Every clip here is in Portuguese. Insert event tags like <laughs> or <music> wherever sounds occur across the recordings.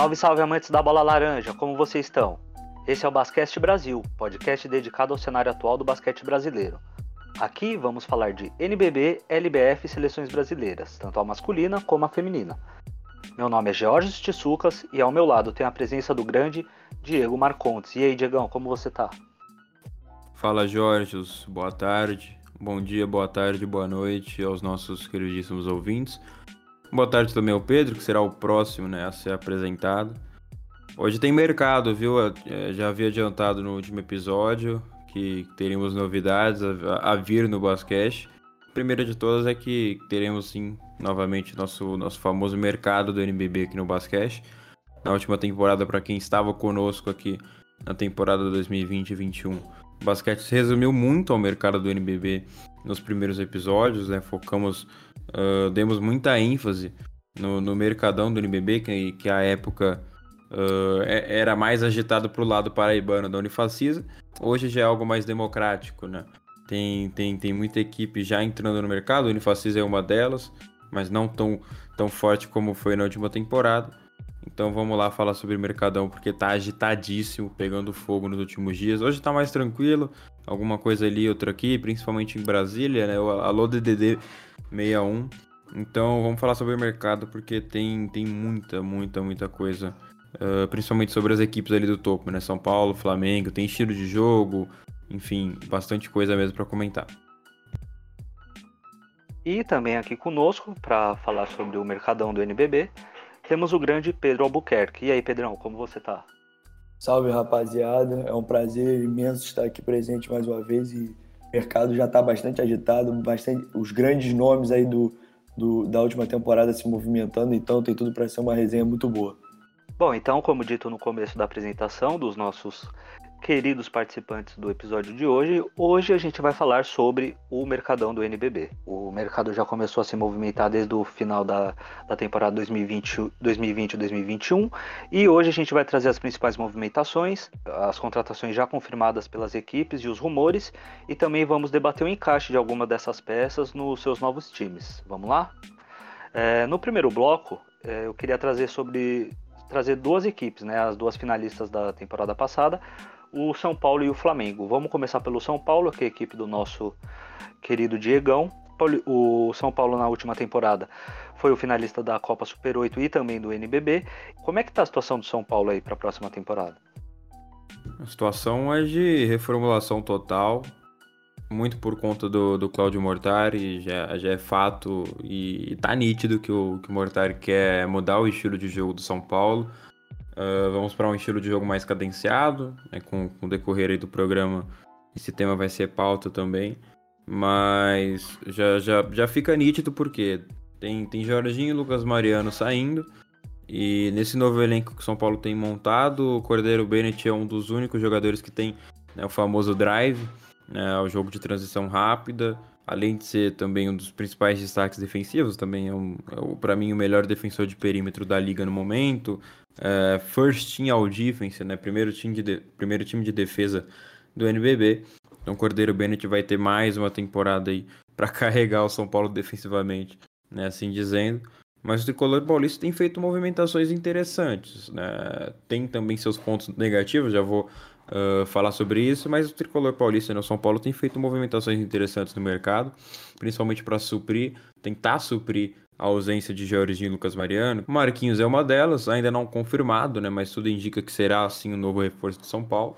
Salve, salve amantes da bola laranja, como vocês estão? Esse é o Basquete Brasil, podcast dedicado ao cenário atual do basquete brasileiro. Aqui vamos falar de NBB, LBF e seleções brasileiras, tanto a masculina como a feminina. Meu nome é Georges Tissucas e ao meu lado tem a presença do grande Diego Marcontes. E aí, Diegão, como você tá? Fala, Jorge, boa tarde, bom dia, boa tarde, boa noite aos nossos queridíssimos ouvintes. Boa tarde também ao Pedro, que será o próximo né, a ser apresentado. Hoje tem mercado, viu? É, já havia adiantado no último episódio que teríamos novidades a, vir no basquete. Primeira de todas é que teremos sim novamente nosso, nosso famoso mercado do NBB aqui no basquete. Na última temporada, para quem estava conosco aqui na temporada 2020-21, o basquete se resumiu muito ao mercado do NBB nos primeiros episódios, né? Focamos uh, demos muita ênfase no, no mercadão do NBB, que, que a época uh, era mais agitado para o lado paraibano da Unifacisa. Hoje já é algo mais democrático, né? Tem, tem, tem muita equipe já entrando no mercado, a Unifacisa é uma delas, mas não tão, tão forte como foi na última temporada. Então vamos lá falar sobre o Mercadão, porque tá agitadíssimo, pegando fogo nos últimos dias. Hoje tá mais tranquilo, alguma coisa ali, outra aqui, principalmente em Brasília, né? O Alô DDD 61. Então vamos falar sobre o mercado porque tem, tem muita, muita, muita coisa. Uh, principalmente sobre as equipes ali do topo, né? São Paulo, Flamengo, tem estilo de jogo, enfim, bastante coisa mesmo para comentar. E também aqui conosco para falar sobre o mercadão do NBB, temos o grande Pedro Albuquerque. E aí, Pedrão, como você tá? Salve, rapaziada. É um prazer imenso estar aqui presente mais uma vez e mercado já está bastante agitado, bastante os grandes nomes aí do, do, da última temporada se movimentando, então tem tudo para ser uma resenha muito boa. Bom, então, como dito no começo da apresentação dos nossos queridos participantes do episódio de hoje, hoje a gente vai falar sobre o mercadão do NBB. O mercado já começou a se movimentar desde o final da, da temporada 2020-2021 e hoje a gente vai trazer as principais movimentações, as contratações já confirmadas pelas equipes e os rumores e também vamos debater o encaixe de alguma dessas peças nos seus novos times. Vamos lá? É, no primeiro bloco, é, eu queria trazer sobre trazer duas equipes, né, as duas finalistas da temporada passada, o São Paulo e o Flamengo. Vamos começar pelo São Paulo, que é a equipe do nosso querido Diegão. O São Paulo na última temporada foi o finalista da Copa Super 8 e também do NBB. Como é que tá a situação do São Paulo aí para a próxima temporada? A situação é de reformulação total, muito por conta do, do Claudio Mortari, já, já é fato e, e tá nítido que o, que o Mortari quer mudar o estilo de jogo do São Paulo. Uh, vamos para um estilo de jogo mais cadenciado, né, com, com, o decorrer do programa. Esse tema vai ser pauta também. Mas já, já, já fica nítido porque tem, tem Jorginho e Lucas Mariano saindo. E nesse novo elenco que o São Paulo tem montado, o Cordeiro Bennett é um dos únicos jogadores que tem né, o famoso drive, né, o jogo de transição rápida. Além de ser também um dos principais destaques defensivos, também é, um, é para mim o melhor defensor de perímetro da liga no momento uh, First Team All Defense, né? Primeiro time, de, de, primeiro time de defesa do NBB. Então, Cordeiro Bennett vai ter mais uma temporada aí para <laughs> carregar o São Paulo defensivamente, né? Assim dizendo. Mas o tricolor paulista tem feito movimentações interessantes, né? Tem também seus pontos negativos, já vou uh, falar sobre isso, mas o tricolor paulista, né? o São Paulo tem feito movimentações interessantes no mercado, principalmente para suprir, tentar suprir a ausência de Jorginho e Lucas Mariano. O Marquinhos é uma delas, ainda não confirmado, né, mas tudo indica que será assim o novo reforço de São Paulo.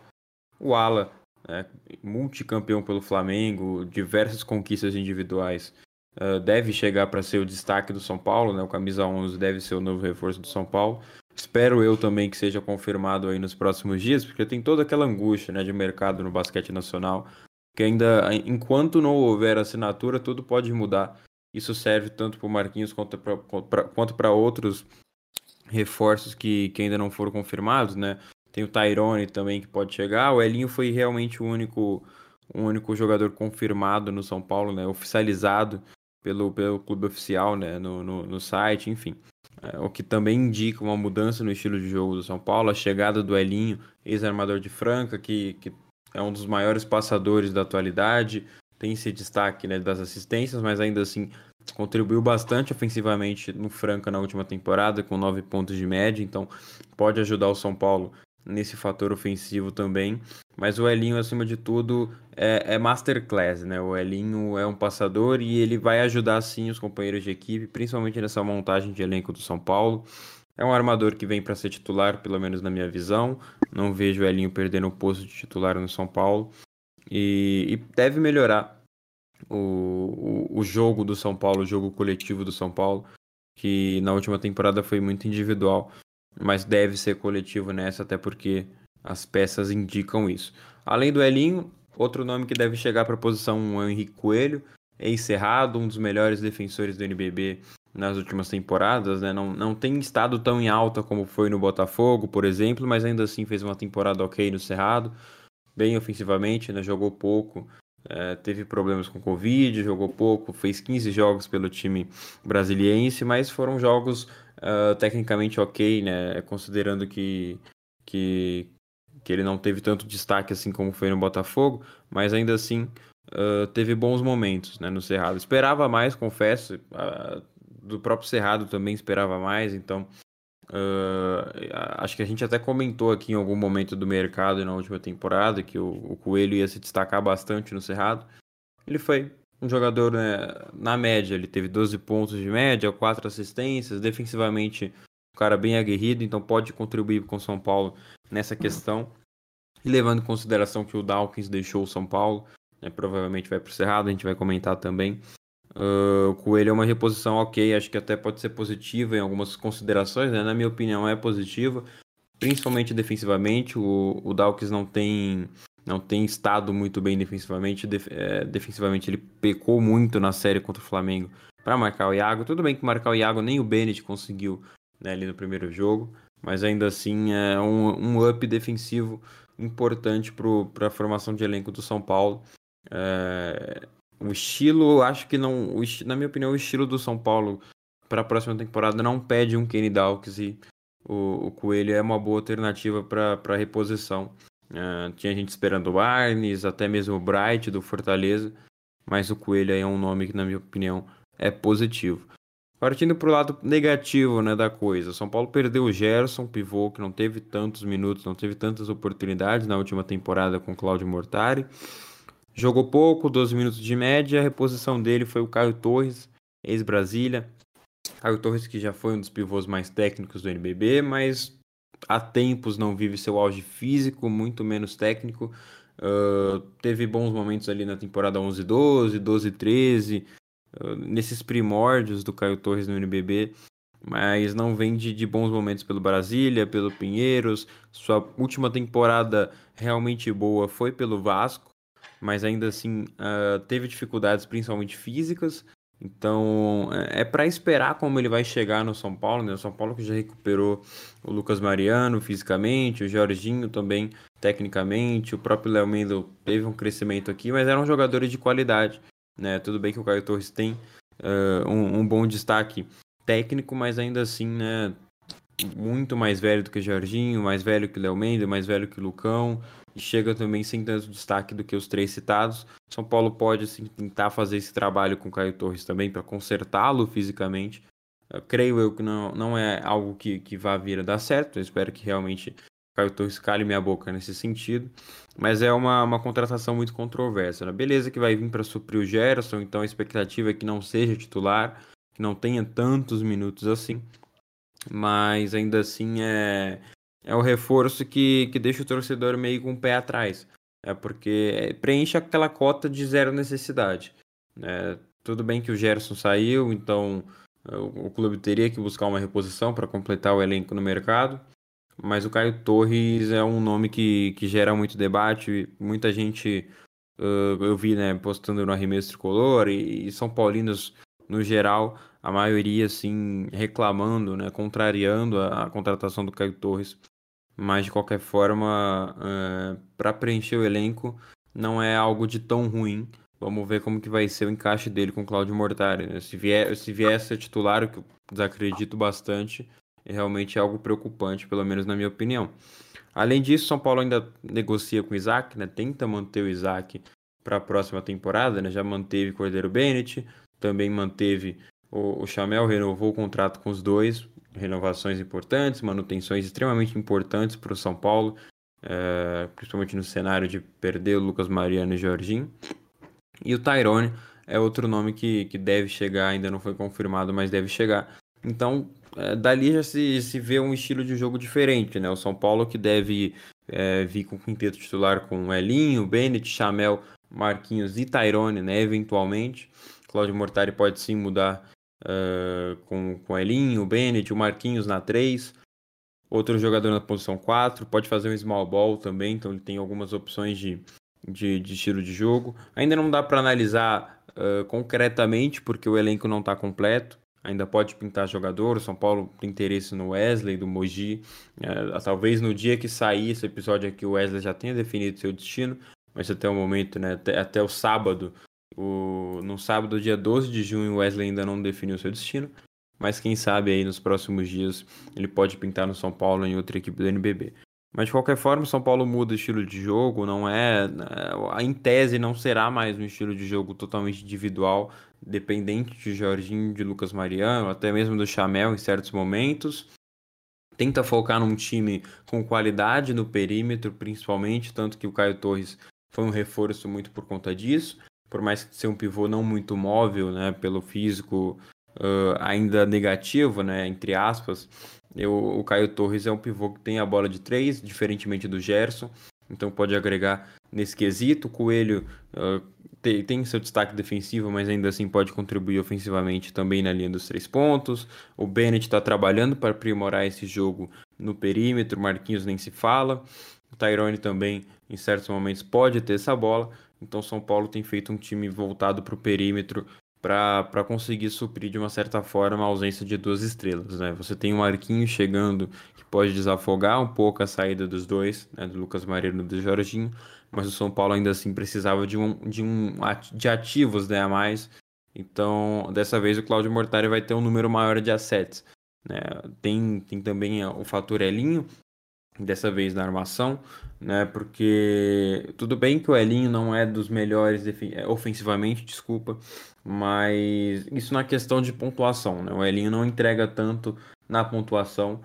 O Ala, né, multicampeão pelo Flamengo, diversas conquistas individuais, uh, deve chegar para ser o destaque do São Paulo, né, o camisa 11 deve ser o novo reforço do São Paulo. Espero eu também que seja confirmado aí nos próximos dias, porque tem toda aquela angústia né, de mercado no basquete nacional, que ainda, enquanto não houver assinatura, tudo pode mudar. Isso serve tanto para o Marquinhos quanto para outros reforços que, que ainda não foram confirmados, né? Tem o Tyrone também que pode chegar. O Elinho foi realmente o único, o único jogador confirmado no São Paulo, né? Oficializado pelo, pelo clube oficial, né? No, no, no site, enfim. É, o que também indica uma mudança no estilo de jogo do São Paulo, a chegada do Elinho, ex-armador de Franca, que, que é um dos maiores passadores da atualidade, tem esse destaque né, das assistências, mas ainda assim contribuiu bastante ofensivamente no Franca na última temporada, com nove pontos de média, então pode ajudar o São Paulo nesse fator ofensivo também. Mas o Elinho, acima de tudo, é, é masterclass, né? O Elinho é um passador e ele vai ajudar sim os companheiros de equipe, principalmente nessa montagem de elenco do São Paulo. É um armador que vem para ser titular, pelo menos na minha visão. Não vejo o Elinho perdendo o posto de titular no São Paulo. E, e deve melhorar o, o, o, jogo do São Paulo, o jogo coletivo do São Paulo, que na última temporada foi muito individual, mas deve ser coletivo nessa, até porque as peças indicam isso. Além do Elinho, outro nome que deve chegar para a posição é o Henrique Coelho, ex-cerrado, um dos melhores defensores do NBB nas últimas temporadas, né? Não, não tem estado tão em alta como foi no Botafogo, por exemplo, mas ainda assim fez uma temporada ok no Cerrado, bem ofensivamente, né? Jogou pouco, é, teve problemas com Covid, jogou pouco, fez 15 jogos pelo time brasiliense, mas foram jogos uh, tecnicamente ok, né? Considerando que, que, que ele não teve tanto destaque assim como foi no Botafogo, mas ainda assim uh, teve bons momentos né, no Cerrado. Esperava mais, confesso, uh, do próprio Cerrado também esperava mais, então uh, acho que a gente até comentou aqui em algum momento do mercado na última temporada que o, o Coelho ia se destacar bastante no Cerrado. Ele foi um jogador né, na média, ele teve 12 pontos de média, 4 assistências, defensivamente um cara bem aguerrido, então pode contribuir com o São Paulo nessa questão. E levando em consideração que o Dawkins deixou o São Paulo, né, provavelmente vai para o Cerrado, a gente vai comentar também. Uh, o Coelho é uma reposição ok, acho que até pode ser positiva em algumas considerações, né? na minha opinião é positiva, principalmente defensivamente. O, o Dawkins não tem, não tem estado muito bem defensivamente, Def, é, defensivamente ele pecou muito na série contra o Flamengo para marcar o Iago. Tudo bem que marcar o Iago nem o Bennett conseguiu né, ali no primeiro jogo, mas ainda assim é um, um up defensivo importante para a formação de elenco do São Paulo. É, o estilo, acho que não. O, na minha opinião, o estilo do São Paulo para a próxima temporada não pede um Kenny Dawkins e o, o Coelho é uma boa alternativa para reposição. Uh, tinha gente esperando o Arnes, até mesmo o Bright do Fortaleza, mas o Coelho é um nome que, na minha opinião, é positivo. Partindo para o lado negativo né, da coisa, São Paulo perdeu o Gerson, pivô, que não teve tantos minutos, não teve tantas oportunidades na última temporada com Cláudio Mortari. Jogou pouco, 12 minutos de média. A reposição dele foi o Caio Torres, ex-Brasília. Caio Torres, que já foi um dos pivôs mais técnicos do NBB, mas há tempos não vive seu auge físico, muito menos técnico. Uh, teve bons momentos ali na temporada 11-12, 12-13, uh, nesses primórdios do Caio Torres no NBB, mas não vem de, de, bons momentos pelo Brasília, pelo Pinheiros. Sua última temporada realmente boa foi pelo Vasco mas ainda assim uh, teve dificuldades, principalmente físicas. Então é, é para esperar como ele vai chegar no São Paulo, né? O São Paulo que já recuperou o Lucas Mariano fisicamente, o Jorginho também tecnicamente, o próprio Léo Mendel teve um crescimento aqui, mas eram jogadores de qualidade, né? Tudo bem que o Caio Torres tem uh, um, um, bom destaque técnico, mas ainda assim, né? Muito mais velho do que Jorginho, mais velho que Léo Mendel, mais velho que Lucão, e chega também sem tanto destaque do que os três citados. São Paulo pode assim, tentar fazer esse trabalho com o Caio Torres também para consertá-lo fisicamente. Eu creio eu que não, não é algo que, que vá vir a dar certo. Eu espero que realmente Caio Torres cale minha boca nesse sentido. Mas é uma, uma contratação muito controversa. Né? Beleza que vai vir para suprir o Gerson, então a expectativa é que não seja titular, que não tenha tantos minutos assim. Mas ainda assim é, é o reforço que, que deixa o torcedor meio com o pé atrás. É porque preenche aquela cota de zero necessidade. É, tudo bem que o Gerson saiu, então é, o, o clube teria que buscar uma reposição para completar o elenco no mercado. Mas o Caio Torres é um nome que, que gera muito debate. Muita gente uh, eu vi né, postando no arremesso tricolor e, e São Paulinos no geral, a maioria assim reclamando, né, contrariando a, a contratação do Caio Torres mas de qualquer forma, é, para preencher o elenco, não é algo de tão ruim. Vamos ver como que vai ser o encaixe dele com o Claudio Mortari. Né? Se, vier, se vier ser titular, o que eu desacredito bastante, realmente é algo preocupante, pelo menos na minha opinião. Além disso, São Paulo ainda negocia com o Isaac, né? tenta manter o Isaac para a próxima temporada, né? já manteve Cordeiro Bennett, também manteve o, o Chamel, renovou o contrato com os dois, renovações importantes, manutenções extremamente importantes para o São Paulo, é, principalmente no cenário de perder o Lucas Mariano e Jorginho. E o Tyrone é outro nome que, que deve chegar, ainda não foi confirmado, mas deve chegar. Então, é, dali já se, se vê um estilo de jogo diferente, né? O São Paulo que deve é, vir com o quinteto titular com Elinho, Bennett, Chamel, Marquinhos e Tyrone, né? Eventualmente. Cláudio Mortari pode sim mudar uh, com, com Elinho, Bennett, o Marquinhos na 3. Outro jogador na posição 4. Pode fazer um small ball também, então ele tem algumas opções de, de, de estilo de jogo. Ainda não dá para analisar uh, concretamente, porque o elenco não está completo. Ainda pode pintar jogador. O São Paulo tem interesse no Wesley, do Mogi. Uh, talvez no dia que sair esse episódio aqui, o Wesley já tenha definido seu destino. Mas até o momento, né, até, até o sábado, o, no sábado, dia 12 de junho, o Wesley ainda não definiu seu destino. Mas quem sabe aí nos próximos dias ele pode pintar no São Paulo em outra equipe do NBB. Mas de qualquer forma, o São Paulo muda o estilo de jogo, não é. é em tese, não será mais um estilo de jogo totalmente individual, dependente de Jorginho, de Lucas Mariano, até mesmo do Chamel em certos momentos. Tenta focar num time com qualidade no perímetro, principalmente, tanto que o Caio Torres foi um reforço muito por conta disso. Por mais que seja um pivô não muito móvel, né, pelo físico uh, ainda negativo, né, entre aspas, eu, o Caio Torres é um pivô que tem a bola de três, diferentemente do Gerson, então pode agregar nesse quesito. O Coelho uh, tem, tem, seu destaque defensivo, mas ainda assim pode contribuir ofensivamente também na linha dos três pontos. O Bennett está trabalhando para aprimorar esse jogo no perímetro, Marquinhos nem se fala. O Tyrone também, em certos momentos, pode ter essa bola. Então, São Paulo tem feito um time voltado para o perímetro para conseguir suprir de uma certa forma a ausência de duas estrelas. Né? Você tem um arquinho chegando pode desafogar um pouco a saída dos dois, né? do Lucas Mariano e do Jorginho, mas o São Paulo ainda assim precisava de um de, um, de ativos né, a mais. Então, dessa vez o Claudio Mortari vai ter um número maior de assets. Né? Tem, tem também o fator Elinho, dessa vez na armação, né? Porque tudo bem que o Elinho não é dos melhores é, ofensivamente, desculpa, mas isso na questão de pontuação, né? O Elinho não entrega tanto na pontuação,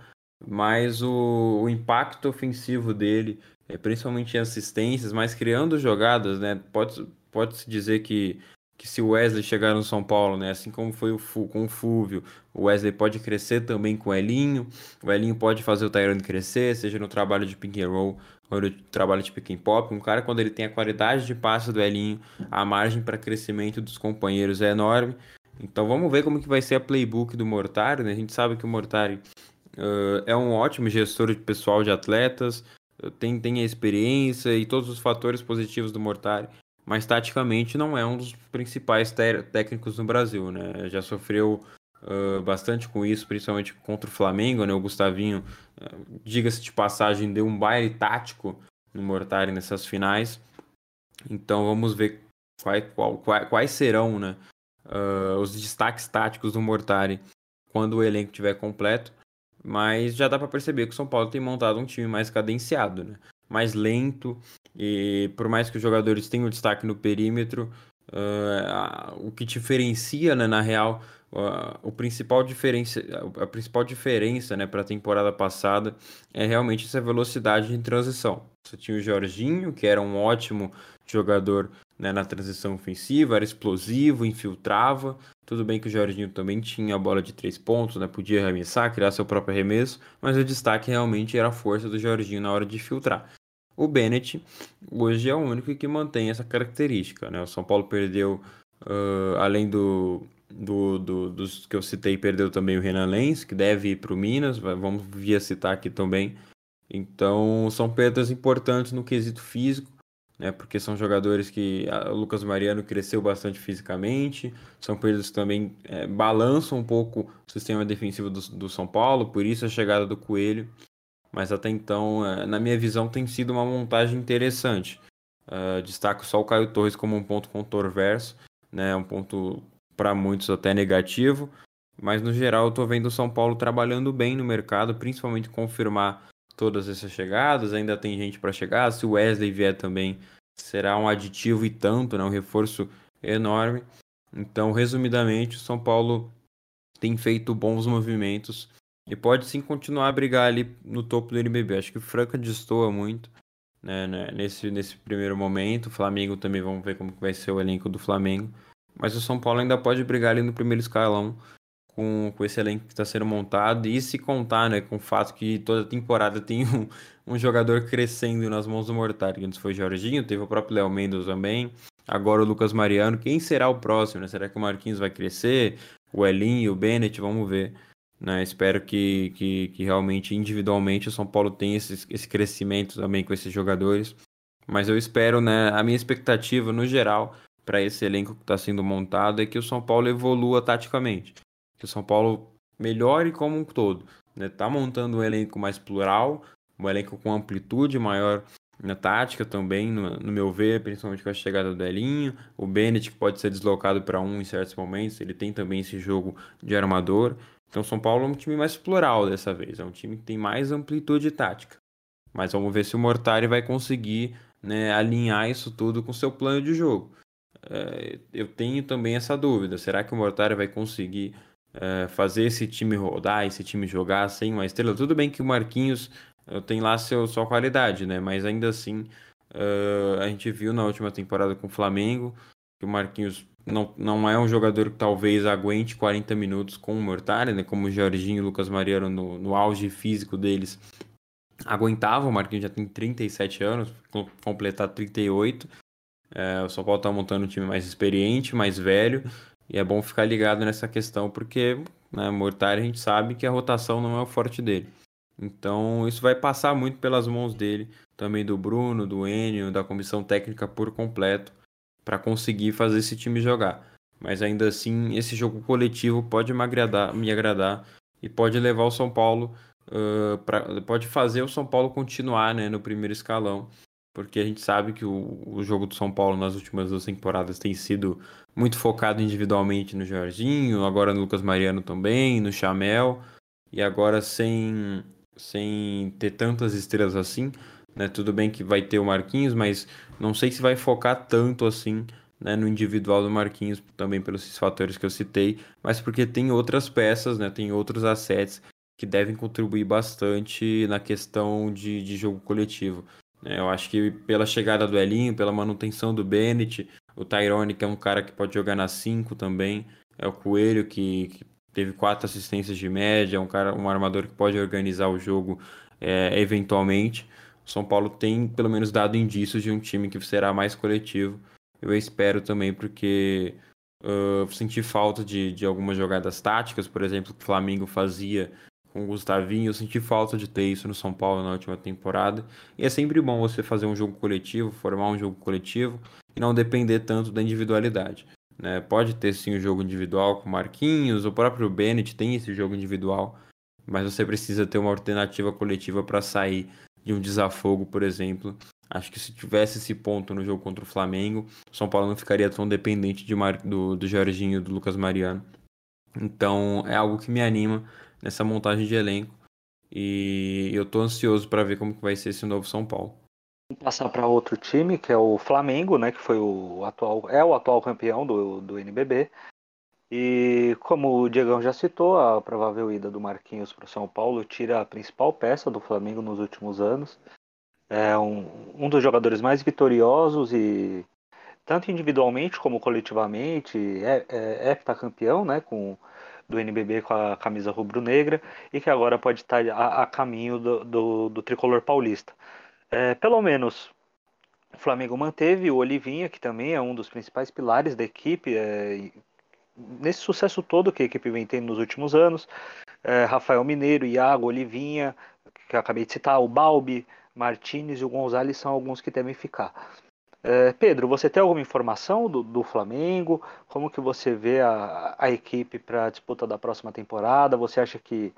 mas o, o impacto ofensivo dele, é, principalmente em assistências, mas criando jogadas, né? Pode, pode se dizer que que se o Wesley chegar no São Paulo, né, assim como foi o Fu, com o Fúvio, o Wesley pode crescer também com o Elinho, o Elinho pode fazer o Tyrone crescer, seja no trabalho de pick and roll ou no trabalho de pick and pop. Um cara, quando ele tem a qualidade de passe do Elinho, a margem para crescimento dos companheiros é enorme. Então vamos ver como que vai ser a playbook do Mortari, né? A gente sabe que o Mortari uh, é um ótimo gestor de pessoal de atletas, tem, tem a experiência e todos os fatores positivos do Mortari mas taticamente não é um dos principais técnicos no Brasil, né? Já sofreu uh, bastante com isso, principalmente contra o Flamengo, né? O Gustavinho, uh, diga-se de passagem, deu um baile tático no Mortari nessas finais. Então vamos ver quais, qual, quais, quais serão, né? Uh, os destaques táticos do Mortari quando o elenco estiver completo. Mas já dá para perceber que o São Paulo tem montado um time mais cadenciado, né? mais lento, e por mais que os jogadores tenham destaque no perímetro, uh, o que diferencia, né, na real, uh, o principal diferença, a principal diferença né, para a temporada passada é realmente essa velocidade de transição. Você tinha o Jorginho, que era um ótimo jogador né, na transição ofensiva, era explosivo, infiltrava. Tudo bem que o Jorginho também tinha a bola de três pontos, né, podia arremessar, criar seu próprio arremesso, mas o destaque realmente era a força do Jorginho na hora de filtrar. O Bennett hoje é o único que mantém essa característica. Né? O São Paulo perdeu, uh, além do, do, do, dos que eu citei, perdeu também o Renan Lenz, que deve ir para o Minas, vamos via citar aqui também. Então são perdas importantes no quesito físico, né? porque são jogadores que o Lucas Mariano cresceu bastante fisicamente, são perdas que também é, balançam um pouco o sistema defensivo do, do São Paulo, por isso a chegada do Coelho mas até então, é, na minha visão, tem sido uma montagem interessante. Uh, destaco só o Caio Torres como um ponto controverso, né, um ponto para muitos até negativo, mas no geral eu estou vendo o São Paulo trabalhando bem no mercado, principalmente confirmar todas essas chegadas, ainda tem gente para chegar, se o Wesley vier também será um aditivo e tanto, né, um reforço enorme. Então, resumidamente, o São Paulo tem feito bons movimentos e pode sim continuar a brigar ali no topo do NBB. Acho que o Franca destoa muito né, né, nesse, nesse primeiro momento. O Flamengo também, vamos ver como vai ser o elenco do Flamengo. Mas o São Paulo ainda pode brigar ali no primeiro escalão com, com esse elenco que está sendo montado. E se contar né, com o fato que toda temporada tem um, um jogador crescendo nas mãos do Mortari. Antes foi Jorginho, teve o próprio Léo Mendes também. Agora o Lucas Mariano. Quem será o próximo? Né? Será que o Marquinhos vai crescer? O Elinho, o Bennett? Vamos ver. Né? Espero que, que, que, realmente individualmente o São Paulo tenha esse, esse crescimento também com esses jogadores. Mas eu espero, né? A minha expectativa no geral para esse elenco que está sendo montado é que o São Paulo evolua taticamente. Que o São Paulo melhore como um todo. Né? Tá montando um elenco mais plural, um elenco com amplitude maior na tática também, no, no, meu ver, principalmente com a chegada do Elinho. O Bennett que pode ser deslocado para um em certos momentos, ele tem também esse jogo de armador. Então, São Paulo é um time mais plural dessa vez, é um time que tem mais amplitude tática. Mas vamos ver se o Mortari vai conseguir né, alinhar isso tudo com seu plano de jogo. É, eu tenho também essa dúvida: será que o Mortari vai conseguir é, fazer esse time rodar, esse time jogar sem uma estrela? Tudo bem que o Marquinhos tem lá seu, sua qualidade, né? mas ainda assim uh, a gente viu na última temporada com o Flamengo que o Marquinhos não, não é um jogador que talvez aguente 40 minutos com o Mortari, né? Como o Jorginho e o Lucas Mariano no, no auge físico deles aguentavam. O Marquinhos já tem 37 anos, completar 38. É, o São Paulo está montando um time mais experiente, mais velho. E é bom ficar ligado nessa questão, porque né, Mortari a gente sabe que a rotação não é o forte dele. Então isso vai passar muito pelas mãos dele, também do Bruno, do Enio, da comissão técnica por completo para conseguir fazer esse time jogar. Mas ainda assim, esse jogo coletivo pode me agradar, me agradar e pode levar o São Paulo, uh, pra, pode fazer o São Paulo continuar né, no primeiro escalão, porque a gente sabe que o, o jogo do São Paulo nas últimas duas temporadas tem sido muito focado individualmente no Jorginho, agora no Lucas Mariano também, no Chamel, e agora sem, sem ter tantas estrelas assim. Né? Tudo bem que vai ter o Marquinhos, mas não sei se vai focar tanto assim né, no individual do Marquinhos, também pelos fatores que eu citei, mas porque tem outras peças, né, tem outros assets que devem contribuir bastante na questão de, de jogo coletivo. Né? Eu acho que pela chegada do Elinho, pela manutenção do Bennett, o Tyrone, que é um cara que pode jogar na 5 também, é o Coelho, que, que, teve quatro assistências de média, um cara, um armador que pode organizar o jogo é, eventualmente. São Paulo tem pelo menos dado indícios de um time que será mais coletivo. Eu espero também, porque uh, senti falta de, de algumas jogadas táticas, por exemplo, o Flamengo fazia com o Gustavinho. Eu senti falta de ter isso no São Paulo na última temporada. E é sempre bom você fazer um jogo coletivo, formar um jogo coletivo e não depender tanto da individualidade. Né? Pode ter sim o um jogo individual com Marquinhos, o próprio Bennett tem esse jogo individual, mas você precisa ter uma alternativa coletiva para sair de um desafogo, por exemplo. Acho que se tivesse esse ponto no jogo contra o Flamengo, o São Paulo não ficaria tão dependente de Mar... do, do Jorginho do Lucas Mariano. Então é algo que me anima nessa montagem de elenco. E eu tô ansioso para ver como que vai ser esse novo São Paulo. Vamos passar para outro time, que é o Flamengo, né, que foi o atual, é o atual campeão do, do NBB. E como o Diegão já citou, a provável ida do Marquinhos para o São Paulo tira a principal peça do Flamengo nos últimos anos. É um, um dos jogadores mais vitoriosos e tanto individualmente como coletivamente é, é, heptacampeão né, com, do NBB com a camisa rubro-negra e que agora pode estar a, a caminho do, do, do, tricolor paulista. É, pelo menos o Flamengo manteve o Olivinha, que também é um dos principais pilares da equipe, é, nesse sucesso todo que a equipe vem tendo nos últimos anos. É, Rafael Mineiro, Iago, Olivinha, que eu acabei de citar, o Balbi, Martinez e o Gonzalez são alguns que devem ficar. É, Pedro, você tem alguma informação do, do, Flamengo? Como que você vê a, a equipe para a disputa da próxima temporada? Você acha que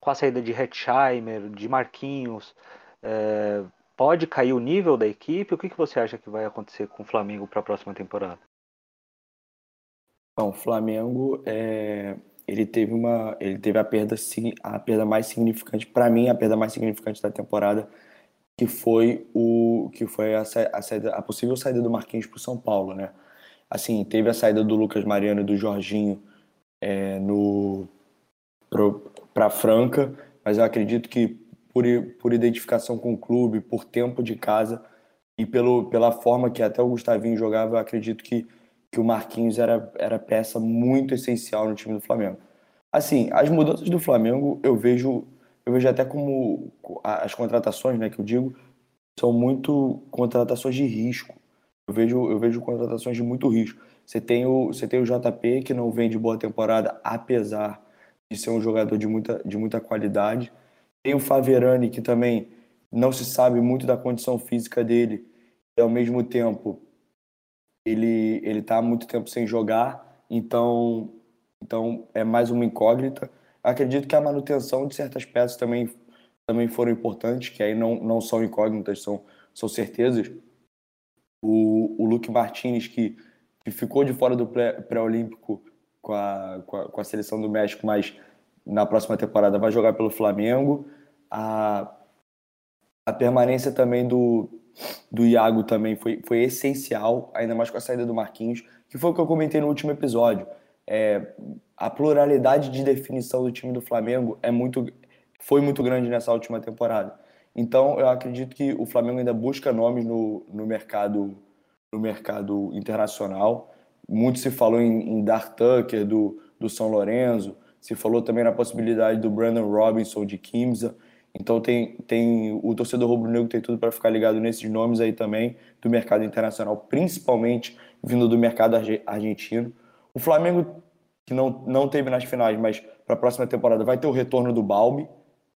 com a saída de Hetzheimer, de Marquinhos, é, pode cair o nível da equipe? O que, que você acha que vai acontecer com o Flamengo para a próxima temporada? Bom, o Flamengo é, ele teve uma ele teve a perda a perda mais significante para mim a perda mais significante da temporada que foi o que foi a, a, saída, a possível saída do Marquinhos para o São Paulo, né? Assim, teve a saída do Lucas Mariano e do Jorginho é, no para Franca, mas eu acredito que por, por identificação com o clube, por tempo de casa e pelo, pela forma que até o Gustavinho jogava, eu acredito que, que o Marquinhos era, era peça muito essencial no time do Flamengo. Assim, as mudanças do Flamengo eu vejo eu vejo até como as contratações, né, que eu digo, são muito contratações de risco. Eu vejo, eu vejo contratações de muito risco. Você tem o, você tem o JP que não vem de boa temporada, apesar de ser um jogador de muita, de muita qualidade. Tem o Faverani que também não se sabe muito da condição física dele e ao mesmo tempo ele ele está muito tempo sem jogar, então então é mais uma incógnita. Acredito que a manutenção de certas peças também, também foram importantes, que aí não, não são incógnitas, são, são certezas. O, o Luke Martinez, que, que ficou de fora do pré-olímpico com a, com, a, com a seleção do México, mas na próxima temporada vai jogar pelo Flamengo. A, a permanência também do, do Iago também foi, foi essencial, ainda mais com a saída do Marquinhos, que foi o que eu comentei no último episódio. É, a pluralidade de definição do time do Flamengo é muito, foi muito grande nessa última temporada. Então, eu acredito que o Flamengo ainda busca nomes no, no mercado no mercado internacional. Muito se falou em, em Dark Tucker, do, do São Lourenço, se falou também na possibilidade do Brandon Robinson de Kimsa. Então tem, tem o torcedor rubro-negro tem tudo para ficar ligado nesses nomes aí também do mercado internacional, principalmente vindo do mercado argentino. O Flamengo que não, não teve nas finais, mas para a próxima temporada vai ter o retorno do Balbi,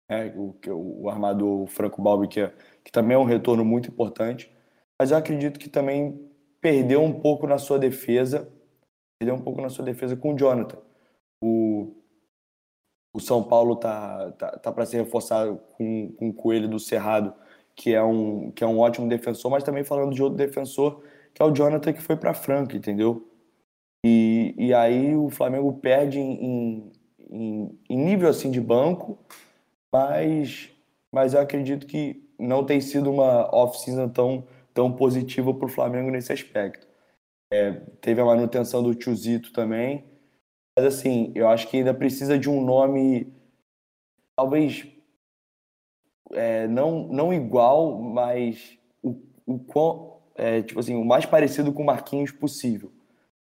né, o, o armador Franco Balbi, que, é, que também é um retorno muito importante. Mas eu acredito que também perdeu um pouco na sua defesa, perdeu um pouco na sua defesa com o Jonathan. O, o São Paulo tá, tá, tá para ser reforçado com, com o Coelho do Cerrado, que é, um, que é um ótimo defensor, mas também falando de outro defensor, que é o Jonathan, que foi para Franca, entendeu? E, e aí o Flamengo perde em, em, em nível assim de banco, mas, mas eu acredito que não tem sido uma off-season tão, tão positiva para o Flamengo nesse aspecto. É, teve a manutenção do Tiozito também, mas assim, eu acho que ainda precisa de um nome, talvez é, não, não igual, mas o, o, é, tipo assim, o mais parecido com o Marquinhos possível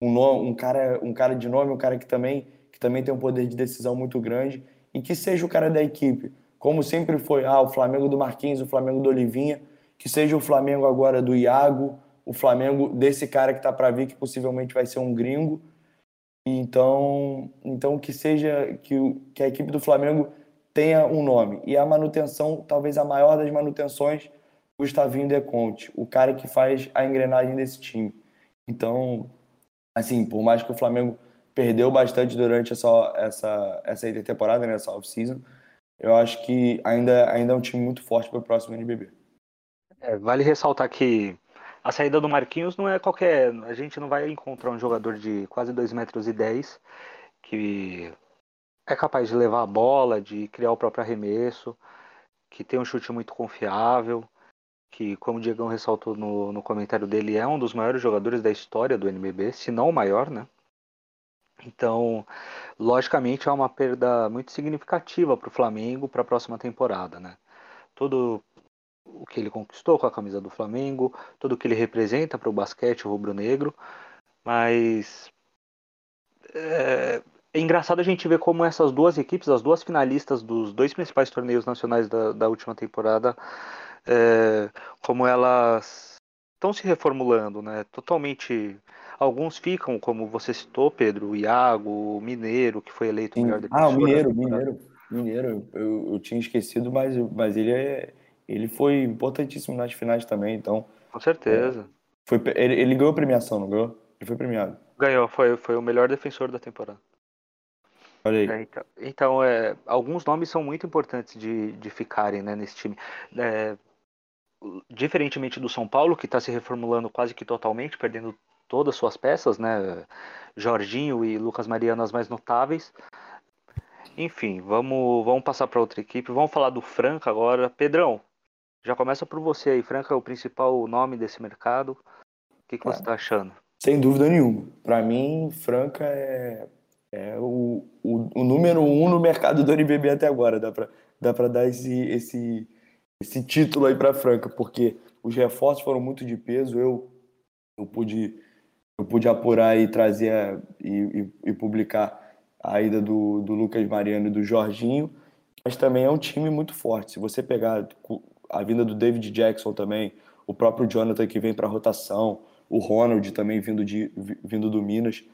um, um, cara, um cara de nome, um cara que também, que também tem um poder de decisão muito grande e que seja o cara da equipe. Como sempre foi, ah, o Flamengo do Marquinhos, o Flamengo do Olivinha, que seja o Flamengo agora do Iago, o Flamengo desse cara que está para vir, que possivelmente vai ser um gringo. Então, então que seja que, que a equipe do Flamengo tenha um nome. E a manutenção, talvez a maior das manutenções, Gustavinho De Conte, o cara que faz a engrenagem desse time. Então, assim, por mais que o Flamengo perdeu bastante durante essa, essa, essa intertemporada, né, essa off-season, eu acho que ainda, ainda é um time muito forte para o próximo NBB. É, vale ressaltar que a saída do Marquinhos não é qualquer. A gente não vai encontrar um jogador de quase 2 metros e 10 que é capaz de levar a bola, de criar o próprio arremesso, que tem um chute muito confiável que, como o Diegão ressaltou no, no comentário dele, é um dos maiores jogadores da história do NBB, se não o maior, né? Então, logicamente, é uma perda muito significativa para o Flamengo para a próxima temporada, né? Tudo o que ele conquistou com a camisa do Flamengo, tudo o que ele representa para o basquete rubro-negro, mas é, é, engraçado a gente ver como essas duas equipes, as duas finalistas dos dois principais torneios nacionais da, da última temporada, é, como elas estão se reformulando, né? Totalmente. Alguns ficam, como você citou, Pedro, o Iago, o Mineiro, que foi eleito Sim. melhor defensor. Ah, o Mineiro, Mineiro, Mineiro. Eu, eu, tinha esquecido, mas, mas ele, é, ele foi importantíssimo nas finais também, então. Com certeza. É, foi, ele, ele ganhou premiação, não ganhou? Ele foi premiado. Ganhou, foi, foi o melhor defensor da temporada. Olha aí. É, então, então é, alguns nomes são muito importantes de, de ficarem né, nesse time. É, diferentemente do São Paulo, que está se reformulando quase que totalmente, perdendo todas as suas peças, né? Jorginho e Lucas Mariano as mais notáveis. Enfim, vamos, vamos passar para outra equipe. Vamos falar do Franca agora. Pedrão, já começa por você aí. Franca é o principal nome desse mercado. O que, que você está achando? Sem dúvida nenhuma. Para mim, Franca é, é o, o, o, número um no mercado do NBB até agora. Dá para dá pra dar esse, esse, esse título aí para Franca, porque os reforços foram muito de peso. Eu, eu, pude, eu pude apurar e trazer e, e, e publicar a ida do, do Lucas Mariano e do Jorginho, mas também é um time muito forte. Se você pegar a vinda do David Jackson também, o próprio Jonathan que vem para a rotação, o Ronald também vindo, de, vindo do Minas,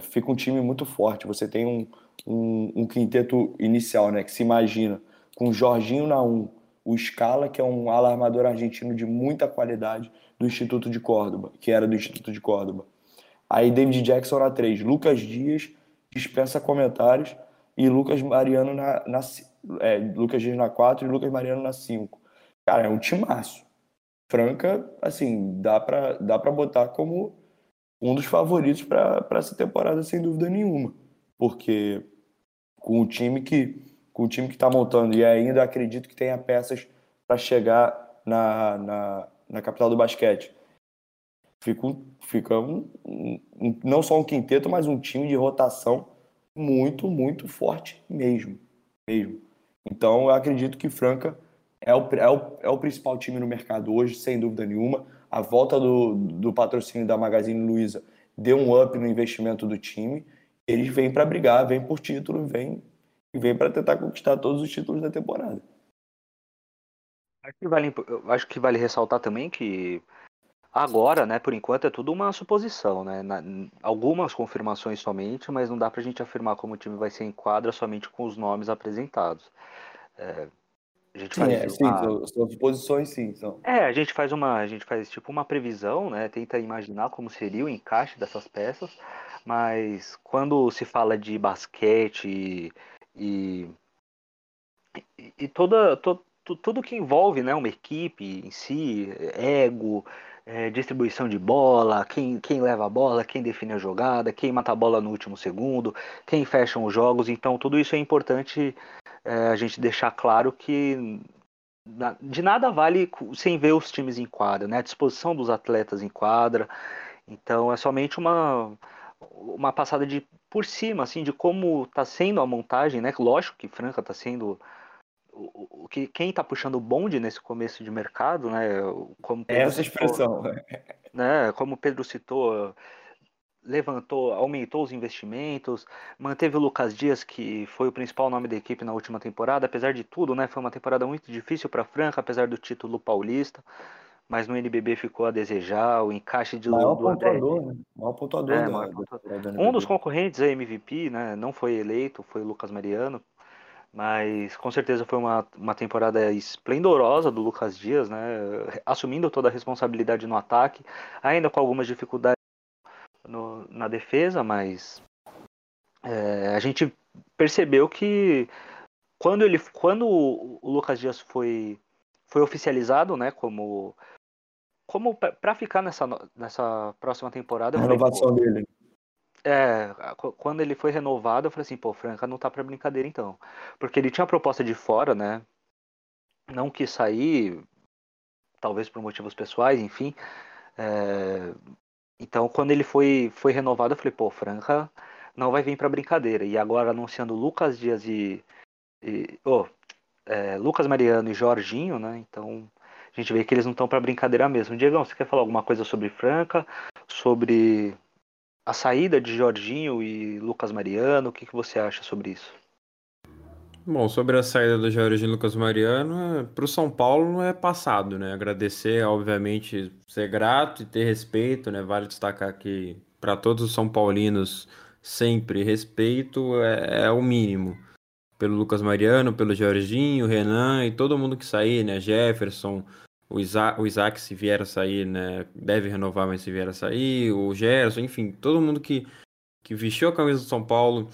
fica um time muito forte. Você tem um, um, um quinteto inicial, né, que se imagina, com o Jorginho na 1, o Scala, que é um alarmador argentino de muita qualidade do Instituto de Córdoba, que era do Instituto de Córdoba. Aí David Jackson na 3, Lucas Dias, dispensa comentários, e Lucas Mariano na, na é, Lucas Dias na 4 e Lucas Mariano na 5. Cara, é um timaço. Franca, assim, dá pra, dá pra botar como um dos favoritos para essa temporada, sem dúvida nenhuma. Porque com o time que com o time que está montando e ainda acredito que tenha peças para chegar na, na, na, capital do basquete. Fica, fica um, um, não só um quinteto, mas um time de rotação muito, muito forte mesmo. mesmo. Então, eu acredito que Franca é o, é, o, é o principal time no mercado hoje, sem dúvida nenhuma. A volta do, do patrocínio da Magazine Luiza deu um up no investimento do time. Eles vêm para brigar, vêm por título, vêm, vêm para tentar conquistar todos os títulos da temporada. Acho que, vale, acho que vale ressaltar também que agora, né, por enquanto é tudo uma suposição, né? Na, algumas confirmações somente, mas não dá para a gente afirmar como o time vai ser em quadra somente com os nomes apresentados. É, a gente sim, faz é, sim, uma... são, suposições, sim. São. É, a gente faz uma. A gente faz tipo uma previsão, né? Tenta imaginar como seria o encaixe dessas peças, mas quando se fala de basquete e. e, toda, to, tudo que envolve né, uma equipe em si, ego, é, distribuição de bola, quem, quem leva a bola, quem define a jogada, quem mata a bola no último segundo, quem fecha os jogos. Então, tudo isso é importante é, a gente deixar claro que de nada vale sem ver os times em quadra, né? A disposição dos atletas em quadra. Então, é somente uma, uma passada de por cima, assim, de como está sendo a montagem, né? Lógico que Franca está sendo o, que quem está puxando o bonde nesse começo de mercado, né? Como Pedro Essa expressão, citou, <laughs> né? Como o Pedro citou, levantou, aumentou os investimentos, manteve o Lucas Dias, que foi o principal nome da equipe na última temporada, apesar de tudo, né? Foi uma temporada muito difícil para Franca, apesar do título paulista. Mas no NBB ficou a desejar, o encaixe de maior do pontuador, André. Né? Maior pontuador, é, da, maior pontuador. Um dos concorrentes a MVP, né? Não foi eleito, foi o Lucas Mariano, mas com certeza foi uma, uma temporada esplendorosa do Lucas Dias, né? Assumindo toda a responsabilidade no ataque, ainda com algumas dificuldades no, na defesa, mas é, a gente percebeu que quando ele quando o Lucas Dias foi foi oficializado, né, como como para ficar nessa nessa próxima temporada, a renovação dele. É, quando ele foi renovado, eu falei assim, pô, Franca não tá pra brincadeira então. Porque ele tinha proposta de fora, né? Não quis sair, talvez por motivos pessoais, enfim. É... Então, quando ele foi, foi renovado, eu falei, pô, Franca não vai vir pra brincadeira. E agora anunciando Lucas Dias e. e oh, é, Lucas Mariano e Jorginho, né? Então, a gente vê que eles não estão pra brincadeira mesmo. Diegão, você quer falar alguma coisa sobre Franca? Sobre a saída de Jorginho e Lucas Mariano, o que, que você acha sobre isso? Bom, sobre a saída do Jorginho e Lucas Mariano, é, para o São Paulo é passado, né? Agradecer, obviamente, ser grato e ter respeito, né? Vale destacar que para todos os São Paulinos, sempre respeito é, é o mínimo. Pelo Lucas Mariano, pelo Jorginho, Renan e todo mundo que sair, né? Jefferson, o Isaac, o Isaac, se vier a sair, né, deve renovar, mas se vier a sair, o Gerson, enfim, todo mundo que, que vestiu a camisa do São Paulo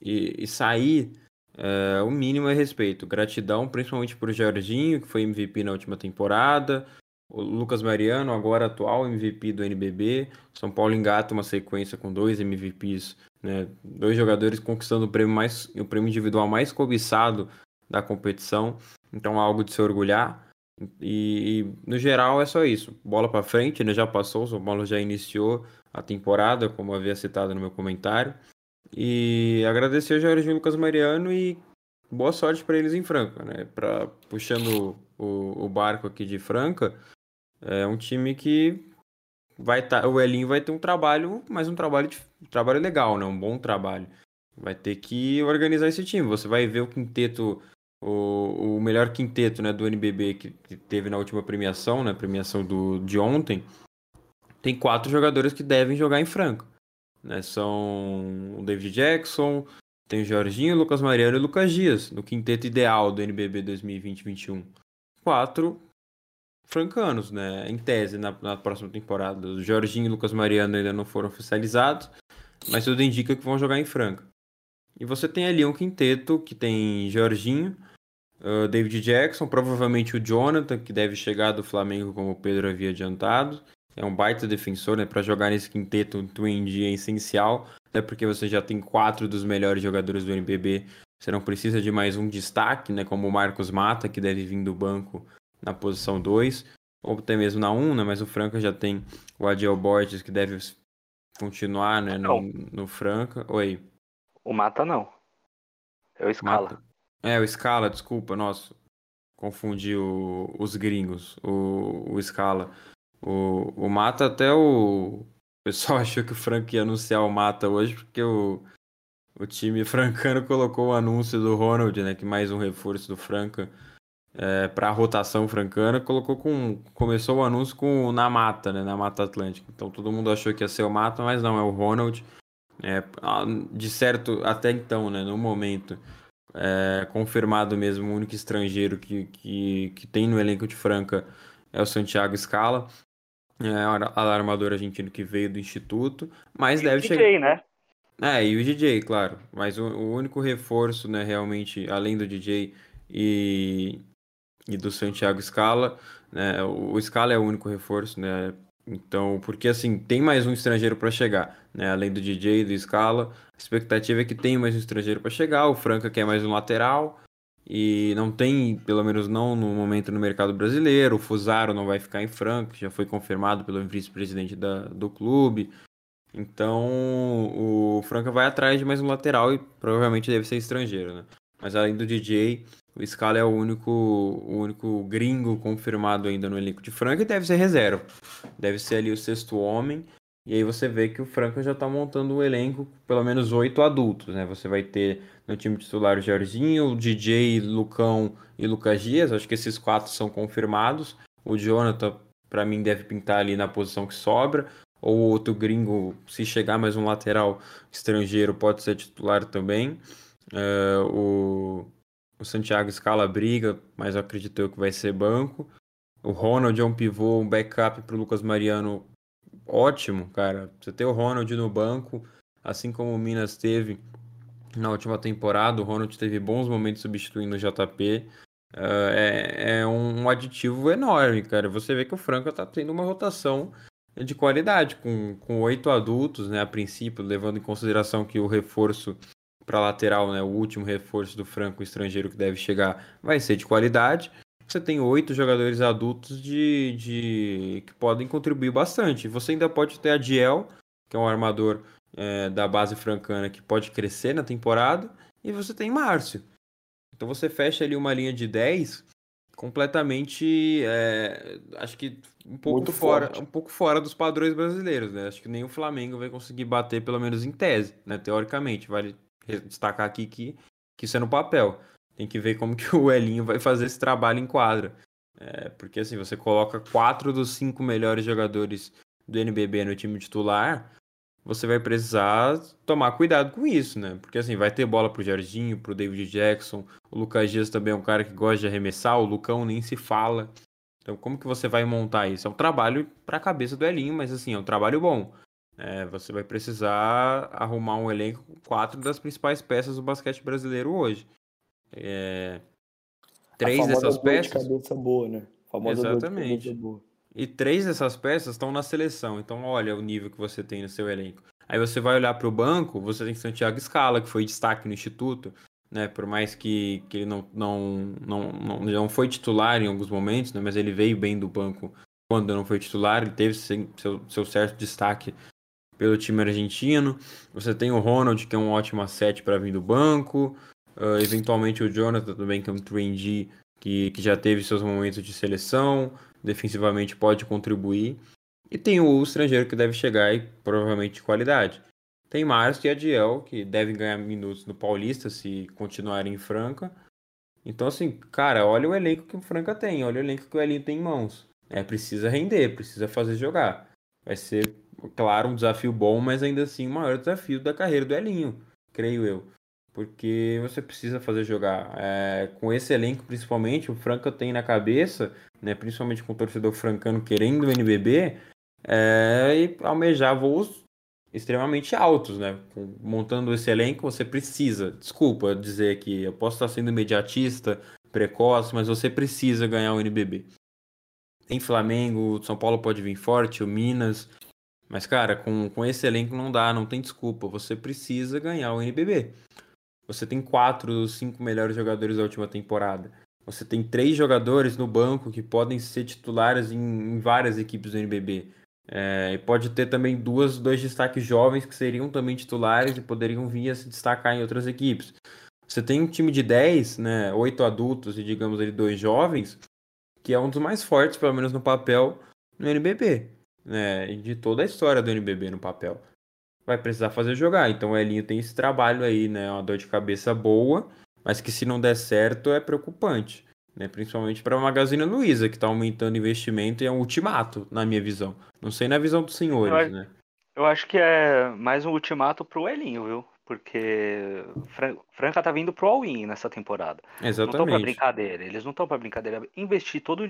e, e sair, é, o mínimo é respeito. Gratidão, principalmente por Jorginho, que foi MVP na última temporada, o Lucas Mariano, agora atual MVP do NBB. São Paulo engata uma sequência com dois MVPs, né, dois jogadores conquistando o prêmio, mais, o prêmio individual mais cobiçado da competição. Então, algo de se orgulhar. E, e, no geral é só isso. Bola para frente, né? Já passou, o São Paulo já iniciou a temporada, como havia citado no meu comentário. E agradecer ao Jorge Lucas Mariano e boa sorte para eles em Franca, né? Pra, puxando o, o barco aqui de Franca, é um time que vai estar. Tá, o Elinho vai ter um trabalho, mas um trabalho, um trabalho legal, né? Um bom trabalho. Vai ter que organizar esse time. Você vai ver o quinteto o, o melhor quinteto né, do NBB que, que teve na última premiação, né, premiação do, de ontem, tem quatro jogadores que devem jogar em Franca. Né? São o David Jackson, tem o Jorginho, o Lucas Mariano e o Lucas Dias, no quinteto ideal do NBB 2020-21. Quatro francanos, né? Em tese, na, na próxima temporada. O Jorginho e o Lucas Mariano ainda não foram oficializados, mas tudo indica que vão jogar em Franca. E você tem ali um quinteto que tem Jorginho, uh, David Jackson, provavelmente o Jonathan, que deve chegar do Flamengo, como o Pedro havia adiantado. É um baita defensor, né? Para jogar nesse quinteto um Twin D é essencial, até porque você já tem quatro dos melhores jogadores do NBB. Você não precisa de mais um destaque, né? Como o Marcos Mata, que deve vir do banco na posição 2, ou até mesmo na 1, um, né? Mas o Franca já tem o Adiel Borges, que deve continuar né? no, no Franca. Oi. O Mata não. É o Scala. Mata. É, o Scala, desculpa, nossa. Confundi o, os gringos. O, o Scala. O, o Mata até o. O pessoal <laughs> achou que o Frank ia anunciar o Mata hoje, porque o, o time francano colocou o anúncio do Ronald, né? Que mais um reforço do Franca é, para a rotação francana, colocou com. Começou o anúncio com na mata, né? Na Mata Atlântica. Então todo mundo achou que ia ser o Mata, mas não, é o Ronald. É, de certo, até então, né, no momento, é, confirmado mesmo, o único estrangeiro que, que, que tem no elenco de Franca é o Santiago Scala, é, alarmador argentino que veio do Instituto, mas e deve chegar. DJ, né? É, e o DJ, claro. Mas o, o, único reforço, né, realmente, além do DJ e, e do Santiago Scala, né, o, o Scala é o único reforço, né, então, porque assim, tem mais um estrangeiro para chegar, né? Além do DJ do Scala, a expectativa é que tem mais um estrangeiro para chegar. O Franca quer mais um lateral e não tem, pelo menos não no momento no mercado brasileiro. O Fusaro não vai ficar em Franca, já foi confirmado pelo vice-presidente do clube. Então, o Franca vai atrás de mais um lateral e provavelmente deve ser estrangeiro, né? Mas além do DJ, o Scala é o único, o único gringo confirmado ainda no elenco de Franca e deve ser reserva. Deve ser ali o sexto homem. E aí você vê que o Franca já está montando um elenco pelo menos oito adultos, né? Você vai ter no time titular o Jorginho, o DJ, Lucão e Lucas Dias. Acho que esses quatro são confirmados. O Jonathan, para mim, deve pintar ali na posição que sobra. Ou outro gringo, se chegar mais um lateral estrangeiro, pode ser titular também. Uh, o o Santiago Scala briga, mas eu acredito eu que vai ser banco. O Ronald é um pivô, um backup para o Lucas Mariano ótimo, cara. Você ter o Ronald no banco, assim como o Minas teve na última temporada, o Ronald teve bons momentos substituindo o JP. Uh, é, é um, aditivo enorme, cara. Você vê que o Franca tá tendo uma rotação de qualidade, com, com oito adultos, né, a princípio, levando em consideração que o reforço para lateral, né, o último reforço do Franco estrangeiro que deve chegar vai ser de qualidade. Você tem oito jogadores adultos de, de que podem contribuir bastante. Você ainda pode ter a Diel, que é um armador é, da base francana que pode crescer na temporada, e você tem Márcio. Então você fecha ali uma linha de 10 completamente é, acho que um pouco Muito fora forte. um pouco fora dos padrões brasileiros né acho que nem o Flamengo vai conseguir bater pelo menos em tese né teoricamente vale destacar aqui que, que isso é no papel. Tem que ver como que o Elinho vai fazer esse trabalho em quadra. É, porque assim, você coloca quatro dos cinco melhores jogadores do NBB no time titular, você vai precisar tomar cuidado com isso, né? Porque assim, vai ter bola pro Jardim, pro David Jackson, o Lucas Dias também é um cara que gosta de arremessar, o Lucão nem se fala. Então, como que você vai montar isso? É um trabalho para a cabeça do Elinho, mas assim, é um trabalho bom. É, você vai precisar arrumar um elenco com quatro das principais peças do basquete brasileiro hoje. É, três dessas peças. De cabeça boa, né? Exatamente. boa. E três dessas peças estão na seleção. Então, olha o nível que você tem no seu elenco. Aí você vai olhar para o banco, você tem Santiago Scala, que foi destaque no Instituto. né? Por mais que, que ele não, não, não, não, não foi titular em alguns momentos, né? Mas ele veio bem do banco quando não foi titular, ele teve seu, seu certo destaque pelo time argentino. Você tem o Ronald, que é um ótimo asset para vir do banco. Uh, eventualmente o Jonathan também, que é um 3 que, que já teve seus momentos de seleção. Defensivamente pode contribuir. E tem o estrangeiro que deve chegar e provavelmente de qualidade. Tem Márcio e Adiel, que devem ganhar minutos no Paulista se continuarem em Franca. Então, assim, cara, olha o elenco que o Franca tem, olha o elenco que o Elinho tem em mãos. É, precisa render, precisa fazer jogar. Vai ser, claro, um desafio bom, mas ainda assim o maior desafio da carreira do Elinho, creio eu. Porque você precisa fazer jogar. É, com esse elenco, principalmente, o Franca tem na cabeça, né, principalmente com o torcedor francano querendo o NBB, é, almejar voos extremamente altos, né? Montando esse elenco, você precisa, desculpa dizer que eu posso estar sendo imediatista, precoce, mas você precisa ganhar o NBB. Tem Flamengo, São Paulo pode vir forte, o Minas, mas cara, com, com esse elenco não dá, não tem desculpa, você precisa ganhar o NBB. Você tem quatro, cinco melhores jogadores da última temporada. Você tem três jogadores no banco que podem ser titulares em, em várias equipes do NBB. É, e pode ter também duas, dois destaques jovens que seriam também titulares e poderiam vir a se destacar em outras equipes. Você tem um time de 10, né, 8 adultos e digamos ali dois jovens, que é um dos mais fortes, pelo menos no papel, no NBB, né, de toda a história do NBB no papel. Vai precisar fazer jogar, então o Elinho tem esse trabalho aí, né, uma dor de cabeça boa, mas que se não der certo é preocupante né? Principalmente para a Magazine Luiza, que está aumentando investimento e é um ultimato, na minha visão. Não sei na visão dos senhores, eu acho, né? Eu acho que é mais um ultimato pro Elinho, viu? Porque Fran Franca tá vindo pro all-in nessa temporada. Exatamente. Não estão para brincadeira. Eles não estão para brincadeira. Investir todo,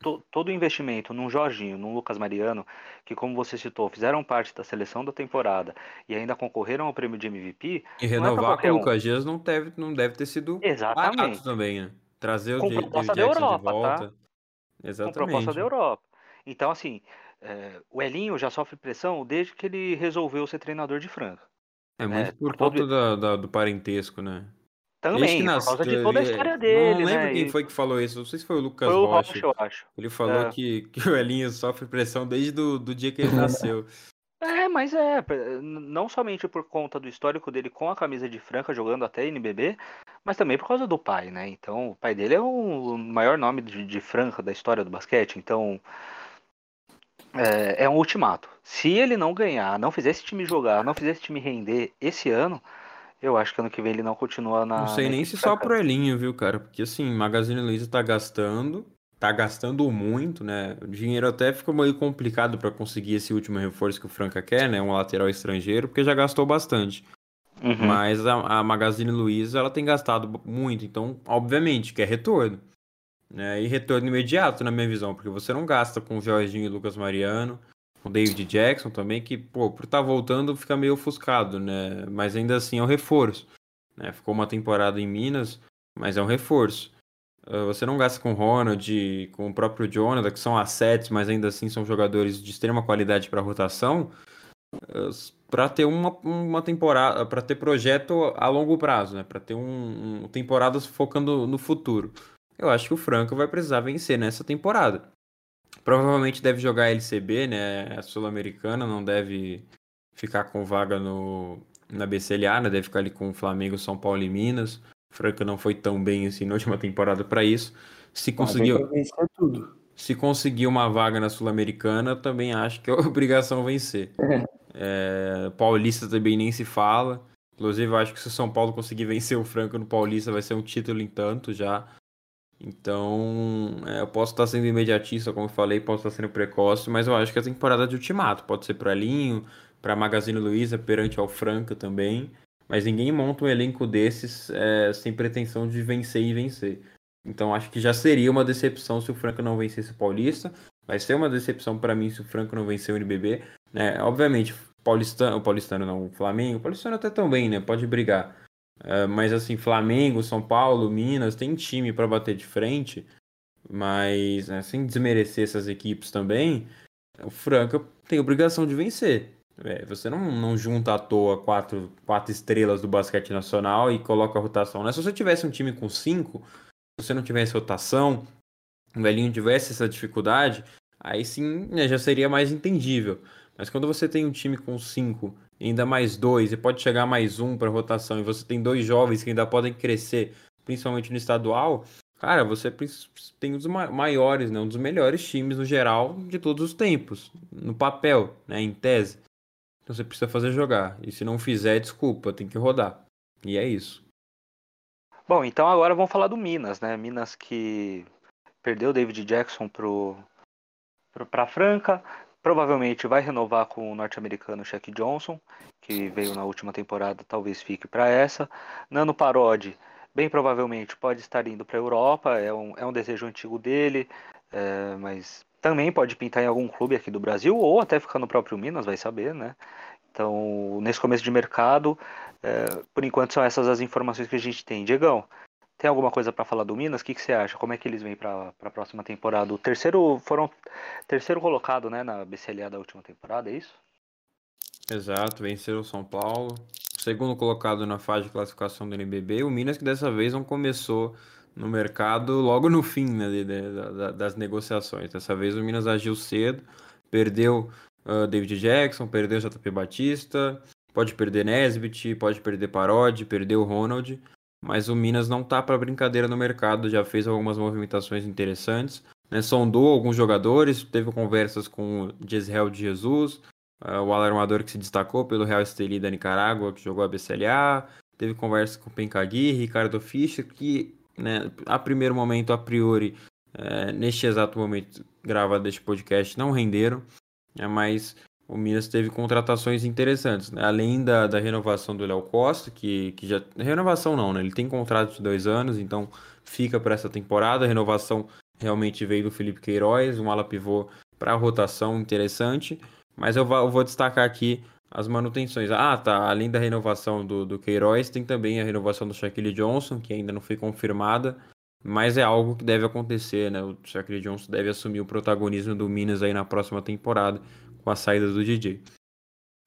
to, todo o investimento num Jorginho, num Lucas Mariano, que como você citou, fizeram parte da seleção da temporada e ainda concorreram ao prêmio de MVP. E renovar é com o Lucas Dias não deve, não deve ter sido Exatamente. barato também, né? Trazer com o proposta da Europa, de volta. Tá? Exatamente. Com proposta da Europa. Então, assim, é, o Elinho já sofre pressão desde que ele resolveu ser treinador de Franca. É muito é, por, conta todo... da, da, do parentesco, né? Também, nas... por causa de toda a história dele, Não lembro né? quem foi que falou isso, não sei se foi o Lucas foi o Rocha. Rocha, eu acho. Ele falou é. que, que o Elinho sofre pressão desde do, do dia que ele <laughs> nasceu. É, mas é, não somente por conta do histórico dele com a camisa de Franca jogando até NBB, mas também por causa do pai, né? Então, o pai dele é o maior nome de, de Franca da história do basquete, então é, é, um ultimato. Se ele não ganhar, não fizer esse time jogar, não fizer esse time render esse ano, eu acho que ano que vem ele não continua na. Não sei nem se só pro Elinho, viu, cara? Porque assim, Magazine Luiza tá gastando tá gastando muito, né? O dinheiro até ficou meio complicado para conseguir esse último reforço que o Franca quer, né? Um lateral estrangeiro, porque já gastou bastante. Uhum. Mas a, a, Magazine Luiza ela tem gastado muito, então obviamente quer retorno. Né? E retorno imediato, na minha visão, porque você não gasta com o Jorginho e Lucas Mariano, com o David Jackson também, que, pô, por estar tá voltando fica meio ofuscado, né? Mas ainda assim é um reforço. Né? Ficou uma temporada em Minas, mas é um reforço. Ah, você não gasta com o Ronald, com o próprio Jonathan, que são assets, mas ainda assim são jogadores de extrema qualidade para rotação, ah, para ter uma, uma temporada, para ter projeto a longo prazo, né? para ter um, um temporadas focando no futuro. Eu acho que o Franco vai precisar vencer nessa temporada. Provavelmente deve jogar a LCB, né? A Sul-Americana, não deve ficar com vaga no, na BCLA, né? Deve ficar ali com o Flamengo, São Paulo e Minas. Franca não foi tão bem assim na última temporada para isso. Se conseguiu. Se conseguir uma vaga na Sul-Americana, também acho que é <laughs> obrigação vencer. É, Paulista também nem se fala. Inclusive, eu acho que se o São Paulo conseguir vencer o Franca no Paulista, vai ser um título em tanto já. Então, é, eu posso estar sendo imediatista, como eu falei, posso estar sendo precoce, mas eu acho que a temporada de ultimato pode ser para Linho, para Magazine Luiza, perante ao Franca também. Mas ninguém monta um elenco desses é, sem pretensão de vencer e vencer. Então acho que já seria uma decepção se o Franco não vencesse o Paulista. Vai ser uma decepção para mim se o Franco não vencer o NBB. Né? Obviamente, Paulistano, o Paulistano não, o Flamengo, o Paulistano até também, né? Pode brigar. É, mas assim, Flamengo, São Paulo, Minas, tem time para bater de frente. Mas né, sem desmerecer essas equipes também, o Franca tem obrigação de vencer. É, você não, não junta à toa quatro, quatro estrelas do basquete nacional e coloca a rotação. Né? Se você tivesse um time com cinco, se você não tivesse rotação, o velhinho tivesse essa dificuldade, aí sim né, já seria mais entendível. Mas quando você tem um time com cinco, ainda mais dois, e pode chegar mais um para rotação, e você tem dois jovens que ainda podem crescer, principalmente no estadual, cara, você tem um dos maiores, né, um dos melhores times no geral de todos os tempos, no papel, né, em tese. Então você precisa fazer jogar. E se não fizer, desculpa, tem que rodar. E é isso. Bom, então agora vamos falar do Minas, né? Minas que perdeu o David Jackson pro, pra Franca. Provavelmente vai renovar com o norte-americano Shaq Johnson, que veio na última temporada, talvez fique para essa. Nano Parodi, bem provavelmente pode estar indo para a Europa, é um, é um desejo antigo dele, é, mas também pode pintar em algum clube aqui do Brasil ou até ficar no próprio Minas, vai saber, né? Então, nesse começo de mercado, é, por enquanto são essas as informações que a gente tem. Diegão, tem alguma coisa para falar do Minas? O que, que, você acha? Como é que eles vêm para a próxima temporada? O terceiro foram terceiro colocado, né, na BCLA da última temporada, é isso? Exato, venceram o São Paulo. Segundo colocado na fase de classificação do NBB, o Minas que dessa vez não começou no mercado logo no fim né, de, de, de, das negociações. Dessa vez o Minas agiu cedo, perdeu uh, David Jackson, perdeu JP Batista, pode perder Nesbitt, pode perder Parodi, perdeu Ronald, mas o Minas não tá para brincadeira no mercado, já fez algumas movimentações interessantes, né, sondou alguns jogadores, teve conversas com o Jezreel de Jesus, uh, o alarmador que se destacou pelo Real Estelí da Nicarágua, que jogou a BCLA, teve conversa com o Pencagui, Ricardo Fischer, que né, a primeiro momento, a priori, é, neste exato momento gravado este podcast, não renderam, né, mas o Minas teve contratações interessantes, né? além da, da renovação do Léo Costa, que, que já. Renovação não, né? Ele tem contrato de dois anos, então fica para essa temporada. A renovação realmente veio do Felipe Queiroz, um ala pivô para rotação interessante. Mas eu vou, eu vou destacar aqui as manutenções. Ah, tá. Além da renovação do, do Queiroz, tem também a renovação do Shaquille Johnson, que ainda não foi confirmada, mas é algo que deve acontecer, né? O Shaquille Johnson deve assumir o protagonismo do Minas aí na próxima temporada, com a saída do DJ.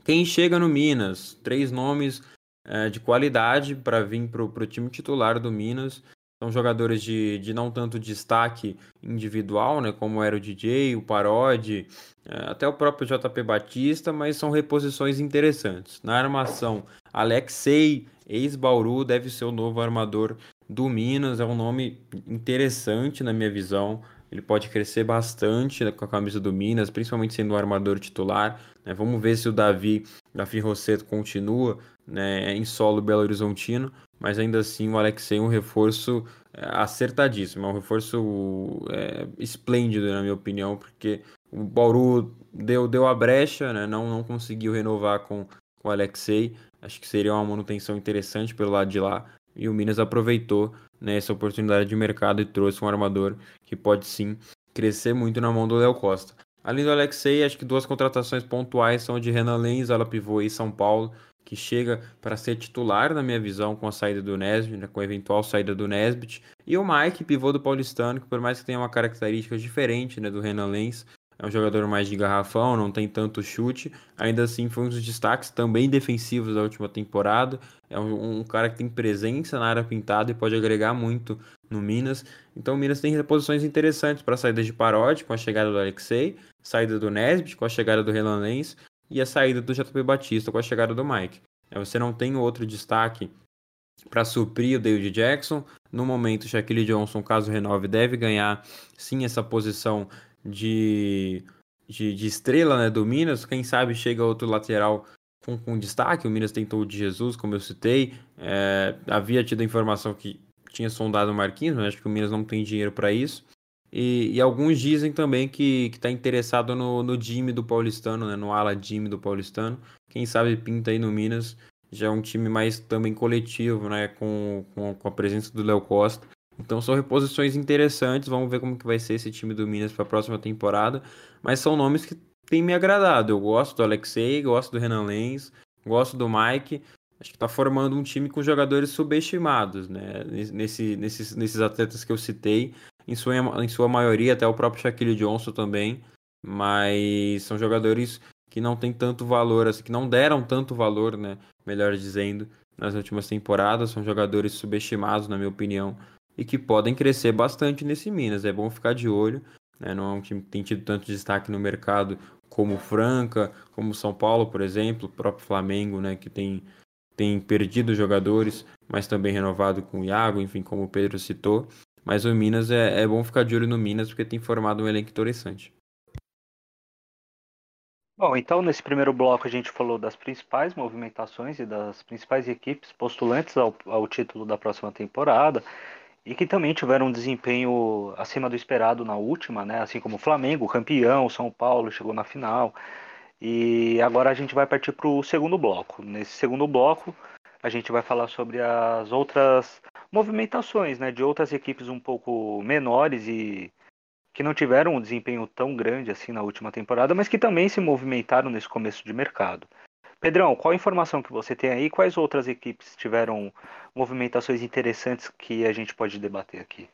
Quem chega no Minas? Três nomes é, de qualidade para vir para o time titular do Minas. São jogadores de, de não tanto destaque individual, né, como era o DJ, o Parodi, é, até o próprio JP Batista, mas são reposições interessantes. Na armação, Alexei, ex-Bauru, deve ser o novo armador do Minas, é um nome interessante na minha visão. Ele pode crescer bastante com a camisa do Minas, principalmente sendo o armador titular. Né? Vamos ver se o Davi, Davi Rosseto continua né, em solo Belo Horizontino, mas ainda assim o Alexei é um reforço é, acertadíssimo, é um reforço é, esplêndido, na minha opinião, porque o Bauru deu, deu a brecha, né, não, não conseguiu renovar com, com o Alexei, acho que seria uma manutenção interessante pelo lado de lá, e o Minas aproveitou né, essa oportunidade de mercado e trouxe um armador que pode sim crescer muito na mão do Léo Costa. Além do Alexei, acho que duas contratações pontuais são de Renan Lenz, ala pivô e São Paulo, que chega para ser titular, na minha visão, com a saída do Nesbitt, né, com a eventual saída do Nesbitt. E o Mike, pivô do Paulistano, que por mais que tenha uma característica diferente né, do Renan Lenz, é um jogador mais de garrafão, não tem tanto chute. Ainda assim, foi um dos destaques também defensivos da última temporada. É um, um, cara que tem presença na área pintada e pode agregar muito no Minas. Então, o Minas tem reposições interessantes para saída de Parodi, com a chegada do Alexei, saída do Nesbitt, com a chegada do Renan Lenz, e a saída do JP Batista com a chegada do Mike. É, você não tem outro destaque para suprir o David Jackson. No momento, Shaquille Johnson, caso renove, deve ganhar sim essa posição de, de, de estrela né, do Minas. Quem sabe chega outro lateral com, com destaque. O Minas tentou o de Jesus, como eu citei. É, havia tido a informação que tinha sondado o Marquinhos, mas acho que o Minas não tem dinheiro para isso. E, e, alguns dizem também que está interessado no, no Jimmy do Paulistano, né? no ala Jimmy do Paulistano. Quem sabe pinta aí no Minas. Já é um time mais também coletivo, né? Com, com, com a presença do Léo Costa. Então são reposições interessantes. Vamos ver como que vai ser esse time do Minas para a próxima temporada. Mas são nomes que têm me agradado. Eu gosto do Alexei, gosto do Renan Lenz, gosto do Mike. Acho que está formando um time com jogadores subestimados, né? Nesse, nesses, nesses atletas que eu citei em sua, em sua maioria, até o próprio Shaquille Johnson também, mas são jogadores que não tem tanto valor, assim, que não deram tanto valor, né? Melhor dizendo, nas últimas temporadas. São jogadores subestimados, na minha opinião, e que podem crescer bastante nesse Minas. É bom ficar de olho. Né? Não é um time que tem tido tanto destaque no mercado como Franca, como São Paulo, por exemplo, o próprio Flamengo, né? Que tem, tem perdido jogadores, mas também renovado com o Iago, enfim, como o Pedro citou. Mas o Minas é, é bom ficar de olho no Minas porque tem formado um elenco interessante. Bom, então nesse primeiro bloco a gente falou das principais movimentações e das principais equipes postulantes ao, ao título da próxima temporada e que também tiveram um desempenho acima do esperado na última, né? Assim como o Flamengo, campeão, São Paulo chegou na final. E agora a gente vai partir para o segundo bloco. Nesse segundo bloco a gente vai falar sobre as outras movimentações, né? De outras equipes um pouco menores e que não tiveram um desempenho tão grande assim na última temporada, mas que também se movimentaram nesse começo de mercado. Pedrão, qual a informação que você tem aí? Quais outras equipes tiveram movimentações interessantes que a gente pode debater aqui?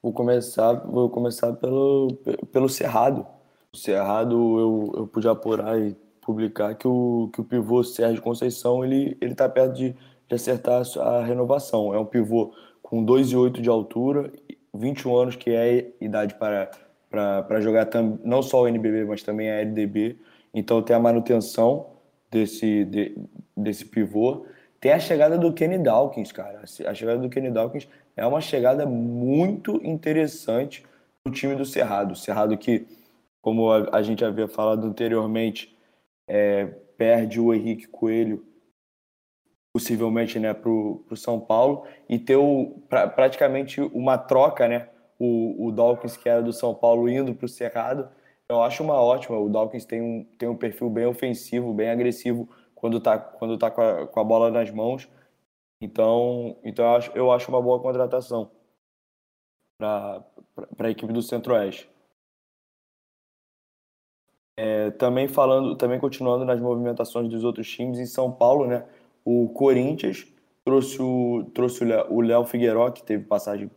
Vou começar, vou começar pelo, pelo Cerrado. O Cerrado eu, eu pude apurar e publicar que o, que o pivô Sérgio Conceição ele está perto de, de acertar a renovação. É um pivô com 2,8 de altura 21 anos, que é idade para, para, para jogar tam, não só o NBB, mas também a LDB. Então tem a manutenção desse, de, desse pivô. Tem a chegada do Kenny Dawkins, cara. A chegada do Kenny Dawkins é uma chegada muito interessante do time do Cerrado. O Cerrado que, como a, gente havia falado anteriormente, é, perde o Henrique Coelho possivelmente né, para o São Paulo e ter o, pra, praticamente uma troca, né? O, o Dawkins, que era do São Paulo, indo para o Cerrado. Eu acho uma ótima. O Dawkins tem um, tem um perfil bem ofensivo, bem agressivo quando está quando tá com, a, com a bola nas mãos. Então, então eu, acho, eu acho uma boa contratação para a equipe do Centro-Oeste. É, também falando, também continuando nas movimentações dos outros times em São Paulo, né? O Corinthians trouxe o, trouxe o Léo Figueiró, que teve passagem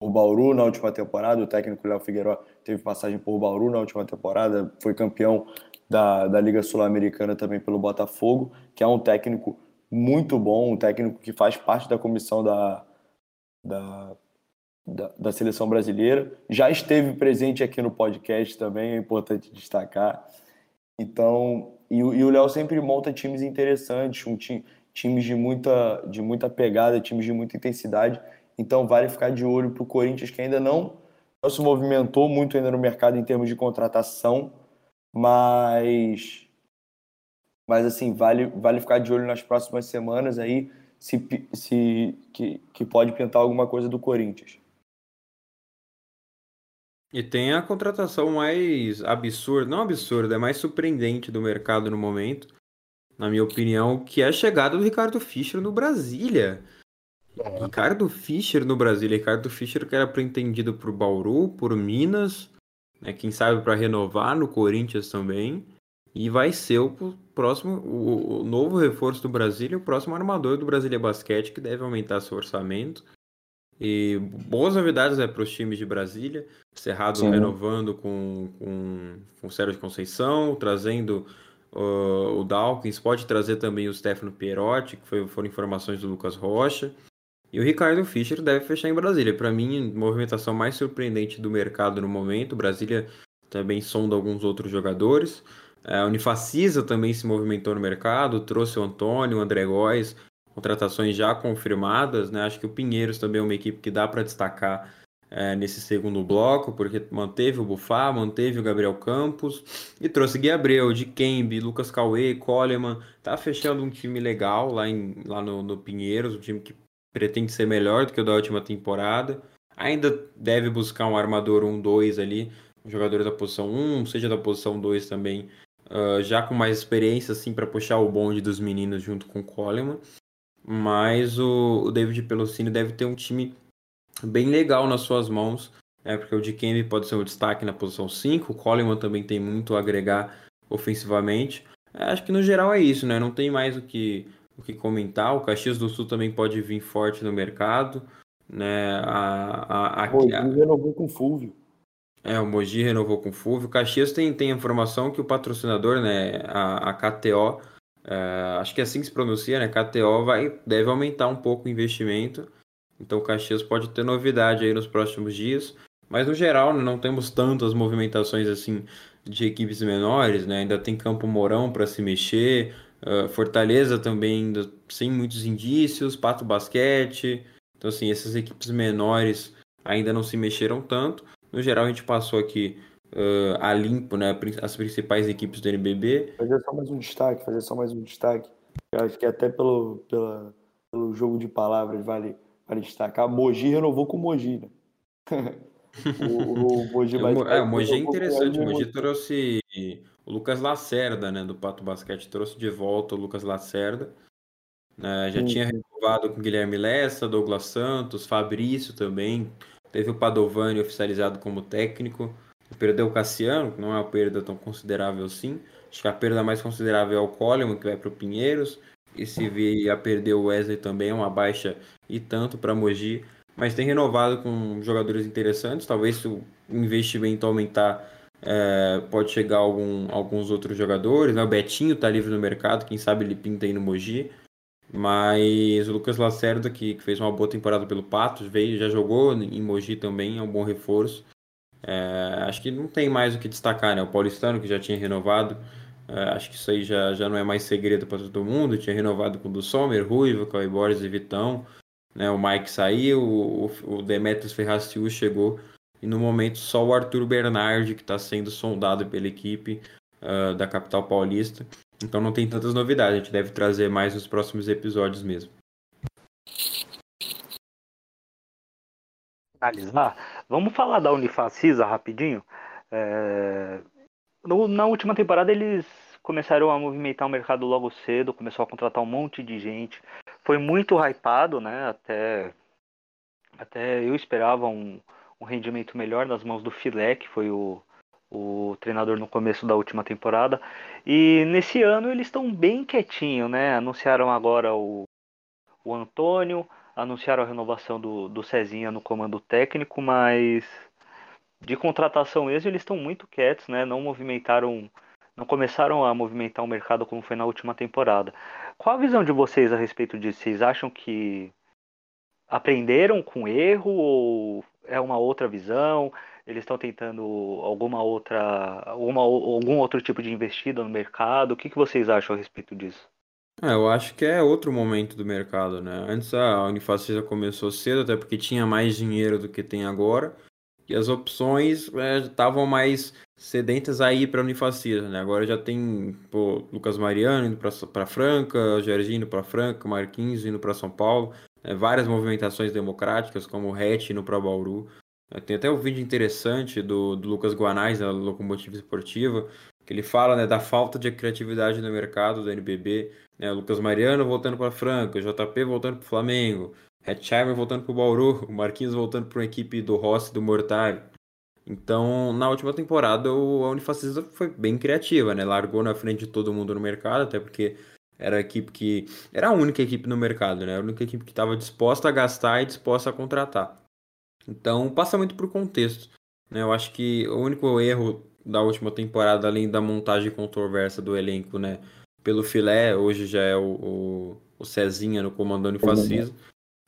por Bauru na última temporada. O técnico Léo Figueiró teve passagem por Bauru na última temporada, foi campeão da, da Liga Sul-Americana também pelo Botafogo, que é um técnico muito bom, um técnico que faz parte da comissão da, da, da, da seleção brasileira. Já esteve presente aqui no podcast também, é importante destacar. Então, e, e o Léo sempre monta times interessantes, um time, times de muita, de muita pegada, times de muita intensidade. Então vale ficar de olho para o Corinthians, que ainda não, não se movimentou muito ainda no mercado em termos de contratação, mas mas assim vale vale ficar de olho nas próximas semanas aí se, se que, que pode pintar alguma coisa do Corinthians. E tem a contratação mais absurda, não absurda, é mais surpreendente do mercado no momento, na minha opinião, que é a chegada do Ricardo Fischer no Brasília. É. Ricardo Fischer no Brasília. Ricardo Fischer que era pretendido por Bauru, por Minas, né, quem sabe para renovar no Corinthians também. E vai ser o próximo, o, o novo reforço do Brasília, o próximo armador do Brasília Basquete, que deve aumentar seu orçamento. E boas novidades né, para os times de Brasília. Cerrado Sim. renovando com, com, com o Sérgio Conceição, trazendo Uh, o Dawkins pode trazer também o Stefano Pierotti, que foi, foram informações do Lucas Rocha. E o Ricardo Fischer deve fechar em Brasília. Para mim, movimentação mais surpreendente do mercado no momento. Brasília também sonda alguns outros jogadores. É, a Unifacisa também se movimentou no mercado, trouxe o Antônio, o André Góes, contratações já confirmadas. Né? Acho que o Pinheiros também é uma equipe que dá para destacar é, nesse segundo bloco, porque manteve o Bufá, manteve o Gabriel Campos e trouxe Gui Abreu, de Kembe, Lucas Cauê, Coleman. Tá fechando um time legal lá, em, lá no, no Pinheiros, um time que pretende ser melhor do que o da última temporada. Ainda deve buscar um armador 1-2 ali, um jogador da posição 1, seja da posição 2 também, uh, já com mais experiência assim para puxar o bonde dos meninos junto com o Coleman. Mas o, o David Pelosini deve ter um time bem legal nas suas mãos, é porque o Dikembe pode ser um destaque na posição 5, o Coleman também tem muito a agregar ofensivamente. É, acho que no geral é isso, né? Não tem mais o que, o que comentar. O Caxias do Sul também pode vir forte no mercado. Né? A, a, a, Pô, a... renovou com o Fulvio. É, o Mogi renovou com o Fulvio. O Caxias tem, tem a informação que o patrocinador, né, a, a KTO, é, acho que é assim que se pronuncia, né, KTO vai, deve aumentar um pouco o investimento. Então o Caxias pode ter novidade aí nos próximos dias. Mas no geral, né, não temos tantas movimentações assim de equipes menores, né? Ainda tem Campo Mourão para se mexer, uh, Fortaleza também ainda sem muitos indícios, Pato Basquete. Então assim, essas equipes menores ainda não se mexeram tanto. No geral, a gente passou aqui uh, a limpo, né? As principais equipes do NBB. Fazer só mais um destaque, fazer só mais um destaque. Eu acho que até pelo, pela, pelo jogo de palavras vale, vale destacar. Mogi renovou com Mogi, né? <laughs> O, o Mogi é, o Mogi é interessante. O Mogi trouxe o Lucas Lacerda, né, do Pato Basquete, trouxe de volta o Lucas Lacerda. É, já Sim. tinha renovado com Guilherme Lessa, Douglas Santos, Fabrício também. Teve o Padovani oficializado como técnico. Perdeu o Cassiano, que não é uma perda tão considerável assim. Acho que a perda mais considerável é o Coleman, que vai para o Pinheiros. E se vier a perder o Wesley também, é uma baixa e tanto para Mogi mas tem renovado com jogadores interessantes. Talvez se o investimento aumentar, é, pode chegar algum, alguns outros jogadores. Né? O Betinho está livre no mercado, quem sabe ele pinta aí no Mogi. Mas o Lucas Lacerda, que, que fez uma boa temporada pelo Patos, veio, já jogou em Mogi também, é um bom reforço. É, acho que não tem mais o que destacar, né? O Paulistano, que já tinha renovado, é, acho que isso aí já, já não é mais segredo para todo mundo. Tinha renovado com o do Sommer, Ruivo, Cauê Borges e Vitão. Né? O Mike saiu, o, o Demetrius Ferraciu chegou e no momento só o Arthur Bernardi que está sendo sondado pela equipe uh, da capital paulista. Então não tem tantas novidades, a gente deve trazer mais nos próximos episódios mesmo. Finalizar, vamos falar da Unifacisa rapidinho. É... No, na última temporada eles começaram a movimentar o mercado logo cedo, começou a contratar um monte de gente. Foi muito hypado, né? Até, até eu esperava um, um rendimento melhor nas mãos do Filé, que foi o, o treinador no começo da última temporada. E nesse ano eles estão bem quietinho, né? Anunciaram agora o, o Antônio, anunciaram a renovação do, do Cezinha no comando técnico, mas de contratação mesmo eles estão muito quietos, né? Não movimentaram não começaram a movimentar o mercado como foi na última temporada. Qual a visão de vocês a respeito disso? Vocês acham que aprenderam com erro ou é uma outra visão? Eles estão tentando alguma outra, algum outro tipo de investida no mercado? O que, que vocês acham a respeito disso? É, eu acho que é outro momento do mercado, né? Antes a Unifacisa começou cedo, até porque tinha mais dinheiro do que tem agora, e as opções estavam é, mais sedentas a ir para a Unifacisa, né? Agora já tem pô, Lucas Mariano indo para Franca, Jorginho indo para Franca, Marquinhos indo para São Paulo, né? várias movimentações democráticas, como o Hatch indo para Bauru. É, tem até um vídeo interessante do, do Lucas Guanais, da Locomotiva Esportiva, que ele fala né, da falta de criatividade no mercado do NBB. Né? Lucas Mariano voltando para Franca, JP voltando para <laughs> o Flamengo, Hetzheimer voltando para o Bauru, Marquinhos voltando para uma equipe do Rossi do Mortário. Então, na última temporada, a Unifacisa foi bem criativa, né? Largou na frente de todo mundo no mercado, até porque era a equipe que. Era a única equipe no mercado, né? A única equipe que estava disposta a gastar e disposta a contratar. Então, passa muito por contexto. Né? Eu acho que o único erro da última temporada, além da montagem controversa do elenco, né? Pelo filé, hoje já é o, o, o Cezinha no comando Unifacisa.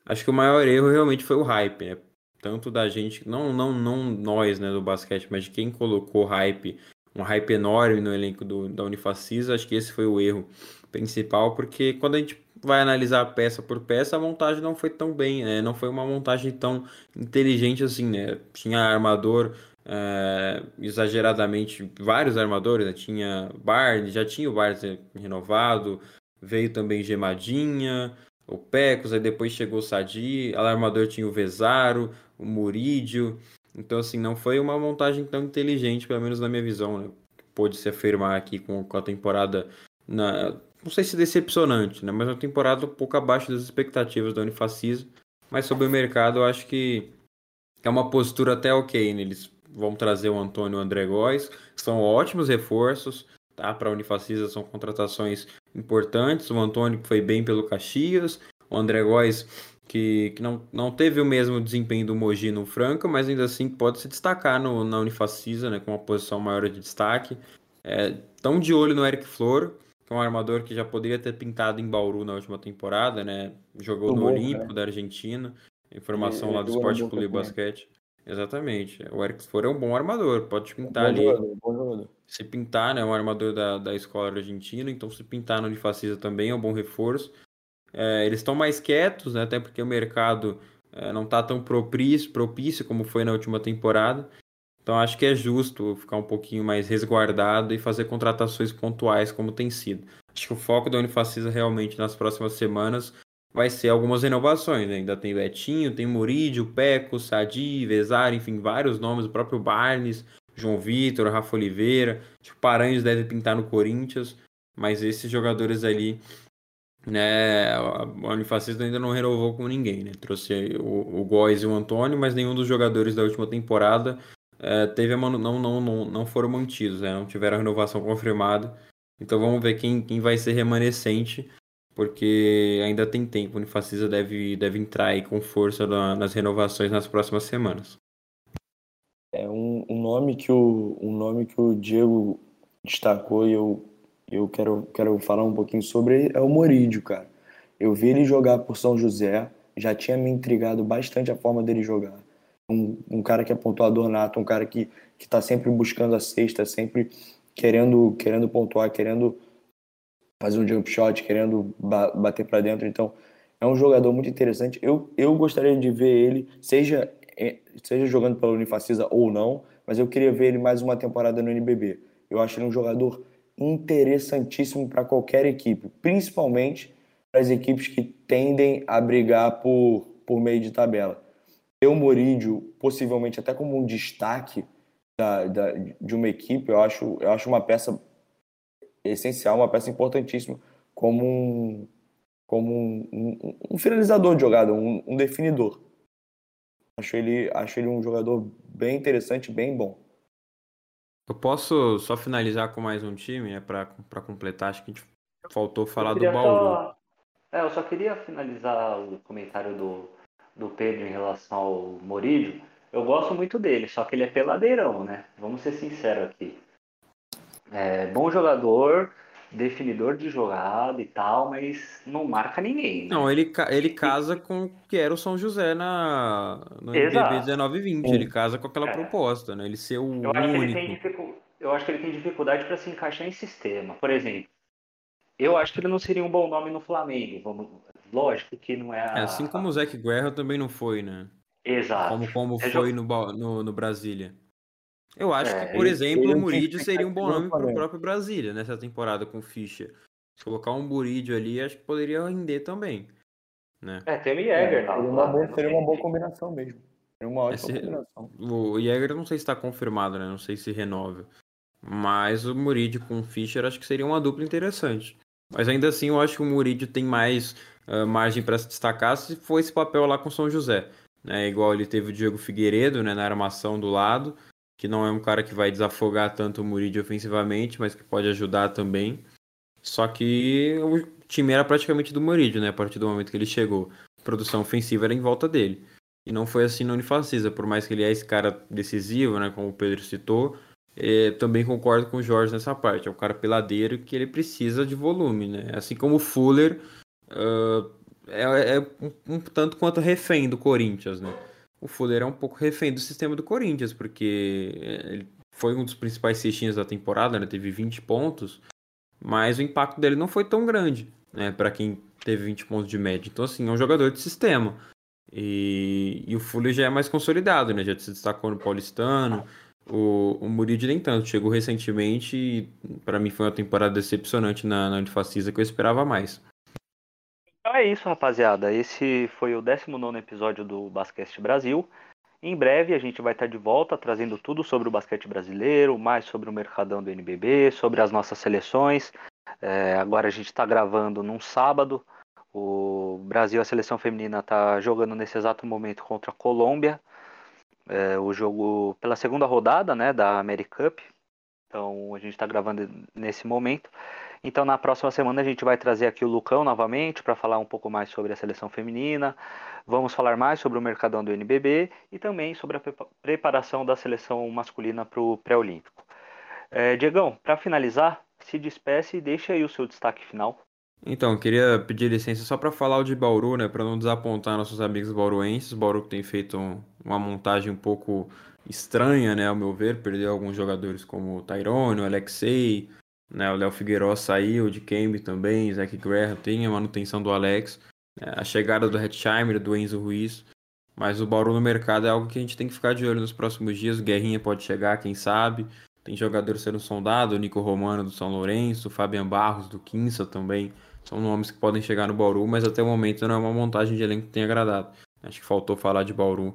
Acho que o maior erro realmente foi o hype, né? tanto da gente, não, não, não nós, né, do basquete, mas de quem colocou hype, um hype enorme no elenco do, da Unifacisa, acho que esse foi o erro principal, porque quando a gente vai analisar peça por peça, a montagem não foi tão bem, né? Não foi uma montagem tão inteligente assim, né? Tinha armador é, exageradamente, vários armadores, né? Tinha Barnes, já tinha o Barnes renovado, veio também Gemadinha, o Pecos, aí depois chegou o Sadi, alarmador tinha o Vezaro, o Murídio. Então, assim, não foi uma montagem tão inteligente, pelo menos na minha visão, né? Pôde se afirmar aqui com, com a temporada, na, não sei se decepcionante, né? Mas uma temporada um pouco abaixo das expectativas da Unifacisa. Mas sobre o mercado, eu acho que é uma postura até ok, né? Eles vão trazer o Antônio André Góes, que são ótimos reforços, tá? Para a Unifacisa são contratações importantes. O Antônio foi bem pelo Caxias, o André Góes que, que não, não teve o mesmo desempenho do Mogi no Franca, mas ainda assim pode se destacar no, na Unifacisa, né, com uma posição maior de destaque. É, de olho no Eric Flor, que é um armador que já poderia ter pintado em Bauru na última temporada, né? Jogou no bom, Olímpico né? da Argentina. Informação e, lá do Esporte Clube Basquete. Exatamente. O Eric Flor é um bom armador, pode pintar ali. Jogador, bom jogador. Se pintar, né? É um armador da, da escola argentina, então se pintar no Unifacisa também é um bom reforço. É, eles estão mais quietos, né? Até porque o mercado é, não está tão propício, propício como foi na última temporada. Então acho que é justo ficar um pouquinho mais resguardado e fazer contratações pontuais como tem sido. Acho que o foco da Unifacisa realmente nas próximas semanas vai ser algumas renovações. Né? Ainda tem Betinho, tem Murídio, Peco, Sadi, Vezar, enfim, vários nomes, o próprio Barnes, João Vitor, Rafa Oliveira. Acho que o Paranhos deve pintar no Corinthians, mas esses jogadores ali, né, a Unifacisa ainda não renovou com ninguém, né? Trouxe o, o Góes e o Antônio, mas nenhum dos jogadores da última temporada é, teve não, não, não, não foram mantidos, né? não tiveram a renovação confirmada. Então vamos ver quem, quem vai ser remanescente, porque ainda tem tempo. O Unifacisa deve, deve entrar aí com força na, nas renovações nas próximas semanas. É um, um, nome que o, um nome que o Diego destacou e eu, eu quero, quero falar um pouquinho sobre é o Morídio, cara. Eu vi ele jogar por São José, já tinha me intrigado bastante a forma dele jogar um, um cara que é pontuador nato, um cara que está sempre buscando a cesta, sempre querendo, querendo pontuar, querendo fazer um jump shot, querendo ba bater para dentro. Então, é um jogador muito interessante. Eu, eu gostaria de ver ele, seja, é, seja jogando pela Unifacisa ou não, mas eu queria ver ele mais uma temporada no NBB. Eu acho ele um jogador interessantíssimo para qualquer equipe, principalmente para as equipes que tendem a brigar por, por meio de tabela ter o Morídio possivelmente até como um destaque da, da, de uma equipe, eu acho, eu acho uma peça essencial, uma peça importantíssima como um, como um, um, um finalizador de jogada, um, um, definidor. Acho ele, acho ele um jogador bem interessante, bem bom. Eu posso só finalizar com mais um time, é para completar, acho que a gente faltou falar do Bauru. Só... É, eu só queria finalizar o comentário do, do Pedro em relação ao Morídio, eu gosto muito dele, só que ele é peladeirão, né? Vamos ser sinceros aqui. É bom jogador, definidor de jogada e tal, mas não marca ninguém. Né? Não, ele, ele casa com o que era o São José na, no NBB 19 20. Ele casa com aquela é. proposta, né? Ele ser o eu acho único. Que ele tem eu acho que ele tem dificuldade para se encaixar em sistema. Por exemplo, eu acho que ele não seria um bom nome no Flamengo. Vamos, Lógico que não é. A... é assim como o Zac Guerra também não foi, né? Exato. Como, como é foi no, no, no, Brasília. Eu acho é, que, por exemplo, o Muridio seria um bom nome para o próprio Brasília nessa temporada com o Fischer. Se colocar um Muridio ali, acho que poderia render também. Né? É, tem o Jäger. É, seria, uma boa, seria uma boa combinação mesmo. Seria uma ótima Esse, combinação. O Jäger não sei se está confirmado, né? Não sei se renova. Mas o Muridio com o Fischer acho que seria uma dupla interessante. Mas ainda assim, eu acho que o Muridio tem mais uh, margem para se destacar se for esse papel lá com São José. Né? Igual ele teve o Diego Figueiredo né, na armação do lado, que não é um cara que vai desafogar tanto o Muridio ofensivamente, mas que pode ajudar também. Só que o time era praticamente do Muridio, né? A partir do momento que ele chegou. A produção ofensiva era em volta dele. E não foi assim no Unifacisa, por mais que ele é esse cara decisivo, né? Como o Pedro citou, é, também concordo com o Jorge nessa parte. É um cara peladeiro que ele precisa de volume, né? Assim como o Fuller uh, é, é um, um, tanto quanto refém do Corinthians, né? O Fuller é um pouco refém do sistema do Corinthians, porque ele foi um dos principais cestinhas da temporada, né? Teve 20 pontos, mas o impacto dele não foi tão grande, né? Para quem teve 20 pontos de média. Então, assim, é um jogador de sistema. E, e o Fuller já é mais consolidado, né? Já se destacou no Paulistano. O, o Murid nem tanto. Chegou recentemente e, para mim, foi uma temporada decepcionante na, na Antifascista que eu esperava mais. É isso, rapaziada. Esse foi o 19 episódio do Basquete Brasil. Em breve a gente vai estar de volta trazendo tudo sobre o basquete brasileiro, mais sobre o mercadão do NBB, sobre as nossas seleções. É, agora a gente está gravando num sábado. O Brasil, a seleção feminina, está jogando nesse exato momento contra a Colômbia. É, o jogo pela segunda rodada né, da America Cup. Então a gente está gravando nesse momento. Então na próxima semana a gente vai trazer aqui o Lucão novamente para falar um pouco mais sobre a seleção feminina. Vamos falar mais sobre o mercadão do NBB e também sobre a preparação da seleção masculina para o pré-olímpico. É, Diegão, para finalizar, se despeça e deixa aí o seu destaque final. Então, queria pedir licença só para falar o de Bauru, né, para não desapontar nossos amigos bauruenses. Bauru que tem feito um, uma montagem um pouco estranha, né, ao meu ver, perdeu alguns jogadores como o Tyrone, o Alexei, né, o Léo Figueiredo saiu, de Kembe também, Zach Graham, tem a manutenção do Alex, né, a chegada do Hetzheimer, do Enzo Ruiz, mas o Bauru no mercado é algo que a gente tem que ficar de olho nos próximos dias, Guerrinha pode chegar, quem sabe, tem jogadores sendo sondados, o Nico Romano do São Lourenço, o Fabian Barros do Quinça também, são nomes que podem chegar no Bauru, mas até o momento não é uma montagem de elenco que tenha agradado. Acho que faltou falar de Bauru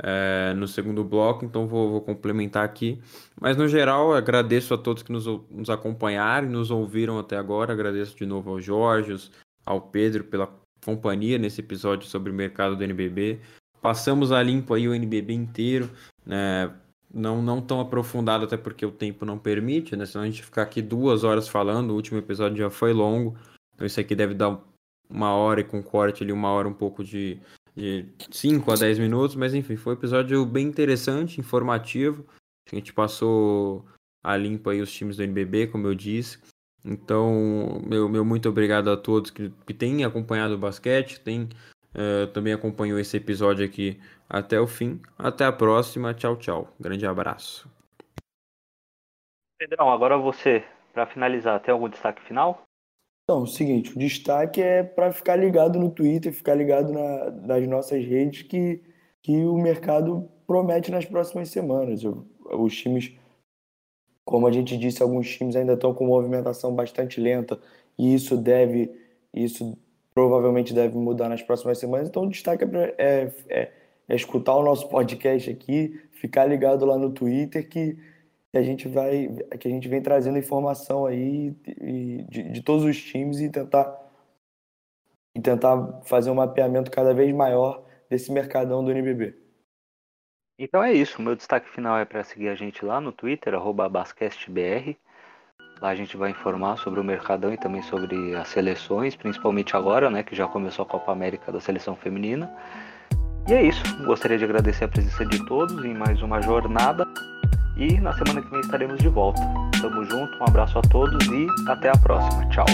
é, no segundo bloco, então vou, vou, complementar aqui. Mas no geral, agradeço a todos que nos, nos acompanharam e nos ouviram até agora. Agradeço de novo ao Jorge, ao Pedro pela companhia nesse episódio sobre o mercado do NBB. Passamos a limpo aí o NBB inteiro, né? Não, não tão aprofundado, até porque o tempo não permite, né? Senão a gente ficar aqui duas horas falando. O último episódio já foi longo. Então isso aqui deve dar uma hora e com corte ali, uma hora um pouco de, de 5 a 10 minutos, mas enfim, foi um episódio bem interessante, informativo. A gente passou a limpo aí os times do NBB, como eu disse. Então, meu, meu muito obrigado a todos que, que têm acompanhado o basquete, tem, uh, também acompanhou esse episódio aqui até o fim. Até a próxima, tchau, tchau. Grande abraço. Pedrão, agora você, para finalizar, tem algum destaque final? Então, o seguinte, o destaque é para ficar ligado no Twitter, ficar ligado na, nas nossas redes que, que o mercado promete nas próximas semanas. Os times, como a gente disse, alguns times ainda estão com movimentação bastante lenta e isso deve, isso provavelmente deve mudar nas próximas semanas. Então, o destaque é, é, é, é escutar o nosso podcast aqui, ficar ligado lá no Twitter que que a gente vai que a gente vem trazendo informação aí de, de todos os times e tentar e tentar fazer um mapeamento cada vez maior desse mercadão do NBB. Então é isso, meu destaque final é para seguir a gente lá no Twitter @basquestbr. Lá a gente vai informar sobre o mercadão e também sobre as seleções, principalmente agora, né, que já começou a Copa América da seleção feminina. E é isso. Gostaria de agradecer a presença de todos em mais uma jornada. E na semana que vem estaremos de volta. Tamo junto, um abraço a todos e até a próxima. Tchau.